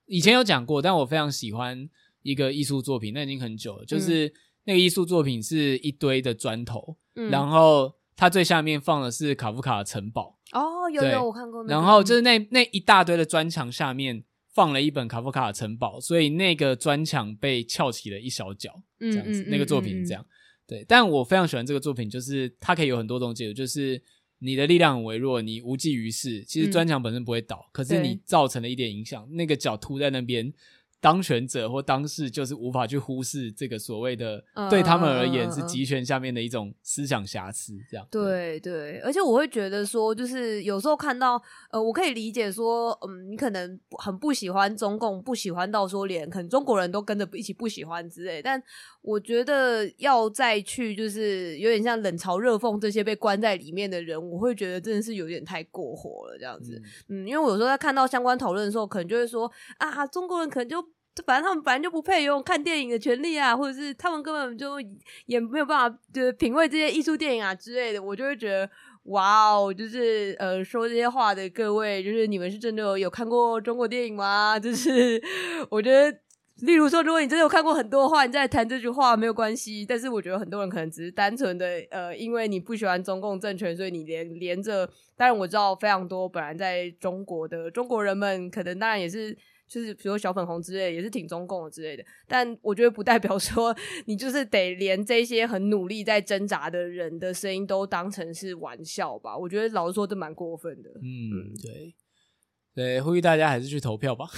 以前有讲过，但我非常喜欢一个艺术作品，那已经很久了。就是那个艺术作品是一堆的砖头，嗯，然后它最下面放的是卡夫卡的城堡。哦，有有我看过。然后就是那那一大堆的砖墙下面放了一本卡夫卡的城堡，所以那个砖墙被翘起了一小角，这样子。嗯，那个作品是这样。对，但我非常喜欢这个作品，就是它可以有很多种解读，就是。你的力量很微弱，你无济于事。其实砖墙本身不会倒，嗯，可是你造成了一点影响，那个脚凸在那边。当权者或当事就是无法去忽视这个所谓的对他们而言是集权下面的一种思想瑕疵，这样。对对，而且我会觉得说，就是有时候看到，呃，我可以理解说，嗯，你可能很不喜欢中共，不喜欢到说连可能中国人都跟着一起不喜欢之类。但我觉得要再去，就是有点像冷嘲热讽这些被关在里面的人，我会觉得真的是有点太过火了，这样子。嗯，嗯，因为我有时候在看到相关讨论的时候，可能就会说啊，中国人可能就。反正他们本来就不配拥有看电影的权利啊，或者是他们根本就也没有办法就是品味这些艺术电影啊之类的，我就会觉得哇哦，就是呃说这些话的各位，就是你们是真的有，有看过中国电影吗？就是我觉得，例如说，如果你真的有看过很多的话，你再谈这句话没有关系。但是我觉得很多人可能只是单纯的呃，因为你不喜欢中共政权，所以你连连着。当然我知道非常多本来在中国的中国人们，可能当然也是。就是比如说小粉红之类的，也是挺中共的之类的，但我觉得不代表说 你就是得连这些很努力在挣扎的人的声音都当成是玩笑吧？我觉得老实说，这蛮过分的。嗯，对，对，呼吁大家还是去投票吧。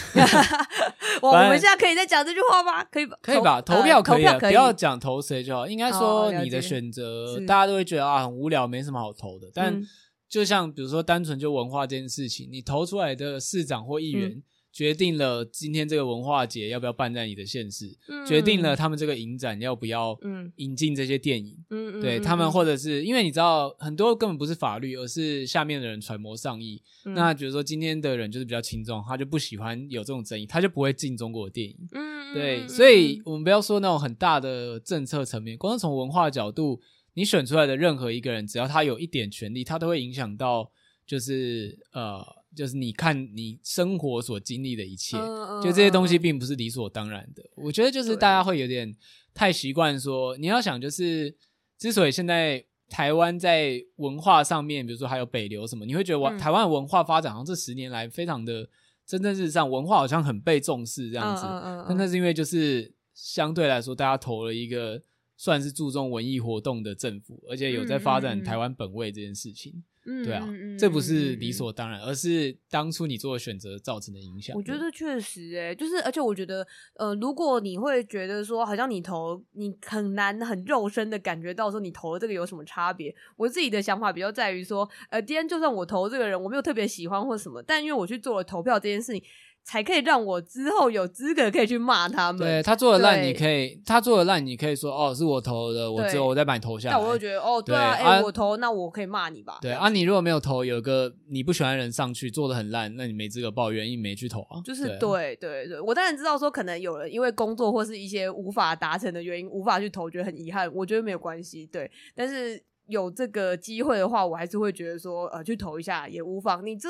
我们现在可以再讲这句话吗？可以，可以吧？投票可以，不要讲投谁就好。应该说你的选择，大家都会觉得啊很无聊，没什么好投的。但就像比如说单纯就文化这件事情，你投出来的市长或议员。决定了今天这个文化节要不要办在你的县市，嗯，决定了他们这个影展要不要引进这些电影，嗯，对他们，或者是因为你知道很多根本不是法律，而是下面的人揣摩上意。嗯，那比如说今天的人就是比较轻重，他就不喜欢有这种争议，他就不会进中国的电影。嗯，对，所以我们不要说那种很大的政策层面，光是从文化角度，你选出来的任何一个人，只要他有一点权利，他都会影响到，就是呃。就是你看你生活所经历的一切，就这些东西并不是理所当然的。我觉得就是大家会有点太习惯说，你要想就是，之所以现在台湾在文化上面，比如说还有北流什么，你会觉得台湾的文化发展好像这十年来非常的蒸蒸日上，文化好像很被重视这样子。但那是因为就是相对来说，大家投了一个算是注重文艺活动的政府，而且有在发展台湾本位这件事情。嗯，对啊，嗯、这不是理所当然，而是当初你做的选择造成的影响。我觉得确实、欸，哎，就是，而且我觉得，呃，如果你会觉得说，好像你投，你很难很肉身的感觉到说你投了这个有什么差别。我自己的想法比较在于说，呃，今天就算我投这个人，我没有特别喜欢或什么，但因为我去做了投票这件事情。才可以让我之后有资格可以去骂他们。对，他做的烂，你可以他做的烂，你可以说哦，是我投的，我只有我再把你投下来。但我又觉得哦，对啊，哎、欸，我投，那我可以骂你吧？对啊，你如果没有投，有个你不喜欢的人上去做的很烂，那你没资格抱怨，因为没去投啊。就是对对对，我当然知道说可能有人因为工作或是一些无法达成的原因无法去投，觉得很遗憾。我觉得没有关系，对，但是有这个机会的话，我还是会觉得说呃，去投一下也无妨。你这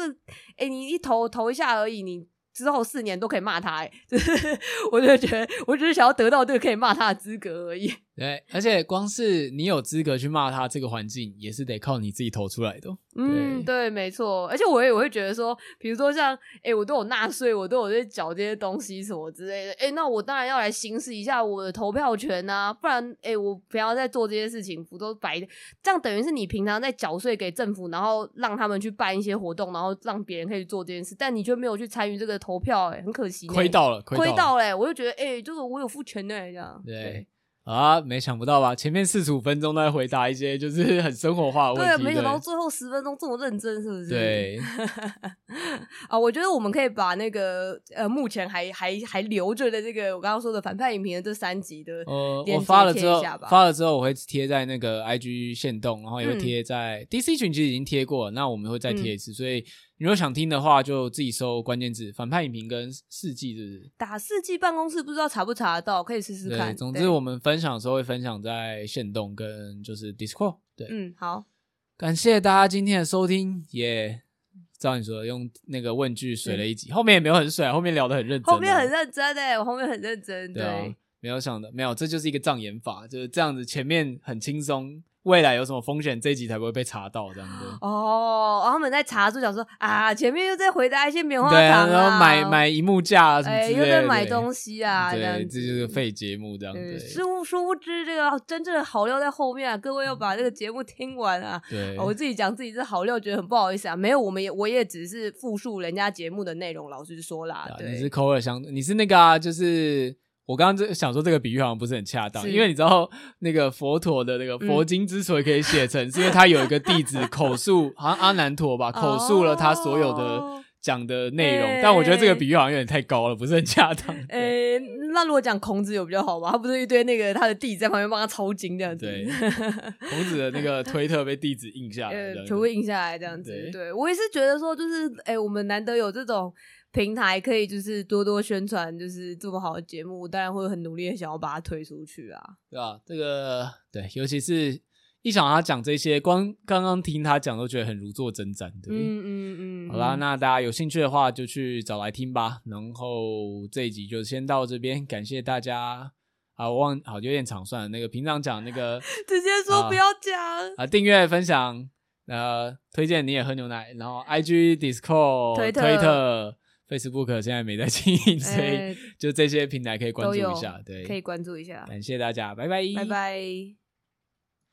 哎、欸，你一投投一下而已，你。之后四年都可以骂他，哎，就是我就觉得，我只是想要得到这个可以骂他的资格而已。对，而且光是你有资格去骂他，这个环境也是得靠你自己投出来的。嗯，对，没错。而且我也我会觉得说，比如说像，哎，我都有纳税，我都有在缴这些东西什么之类的。哎，那我当然要来行使一下我的投票权啊，不然，哎，我不要再做这些事情，不都白？这样等于是你平常在缴税给政府，然后让他们去办一些活动，然后让别人可以做这件事，但你却没有去参与这个投票，哎，很可惜。亏到了，亏到了。我就觉得，哎，就是我有付钱的这样。对。对啊，没想不到吧？前面四十五分钟都在回答一些就是很生活化的问题，对，没想到最后十分钟这么认真，是不是？对。啊，我觉得我们可以把那个呃，目前还还还留着的这个我刚刚说的反派影评的这三集的呃，我发了之后，发了之后我会贴在那个 IG 线动，然后也会贴在 DC 群，其实已经贴过了，那我们会再贴一次，嗯、所以。你如果想听的话，就自己搜关键字“反派影评”跟“四季”，是不是？打“四季办公室”，不知道查不查得到，可以试试看。对，总之我们分享的时候会分享在线动跟就是 Discord。对，嗯，好，感谢大家今天的收听，也照你说的用那个问句水了一集，后面也没有很水，后面聊得很认真，后面很认真诶，我后面很认真，对，对，没有想的，没有，这就是一个障眼法，就是这样子，前面很轻松。未来有什么风险，这一集才不会被查到这样子。哦，然后他们在查就想说啊，前面又在回答一些棉花糖啊，然后买买萤幕架啊什么之类的，又在买东西啊，对，这就是废节目这样子。殊殊不知这个真正的好料在后面啊，各位要把这个节目听完啊。对，我自己讲自己是好料，觉得很不好意思啊。没有，我们也我也只是复述人家节目的内容，老实说啦。对，你是口耳相，你是那个啊，就是。我刚刚就想说这个比喻好像不是很恰当，因为你知道那个佛陀的那个佛经之所以可以写成，嗯、是因为他有一个弟子 口述，好像阿难陀吧，口述了他所有的讲的内容。哦、但我觉得这个比喻好像有点太高了，不是很恰当。诶、欸，那如果讲孔子有比较好吧？他不是一堆那个他的弟子在旁边帮他抄经这样子。对，孔子的那个推特被弟子印下来，呃，全部印下来这样子。对，对我也是觉得说，就是诶、欸，我们难得有这种。平台可以就是多多宣传，就是这么好的节目，当然会很努力的想要把它推出去啊。对啊，这个对，尤其是一想他讲这些，光刚刚听他讲都觉得很如坐针毡。对，嗯嗯嗯。好啦，那大家有兴趣的话就去找来听吧。然后这一集就先到这边，感谢大家。啊，我忘好有点长，算了。那个平常讲那个，直接说不要讲啊，订阅分享，呃，推荐你也喝牛奶，然后 IG Discord 推特。推特 Facebook 现在没在经营，所以就这些平台可以关注一下，对，可以关注一下。感谢大家，拜拜，拜拜。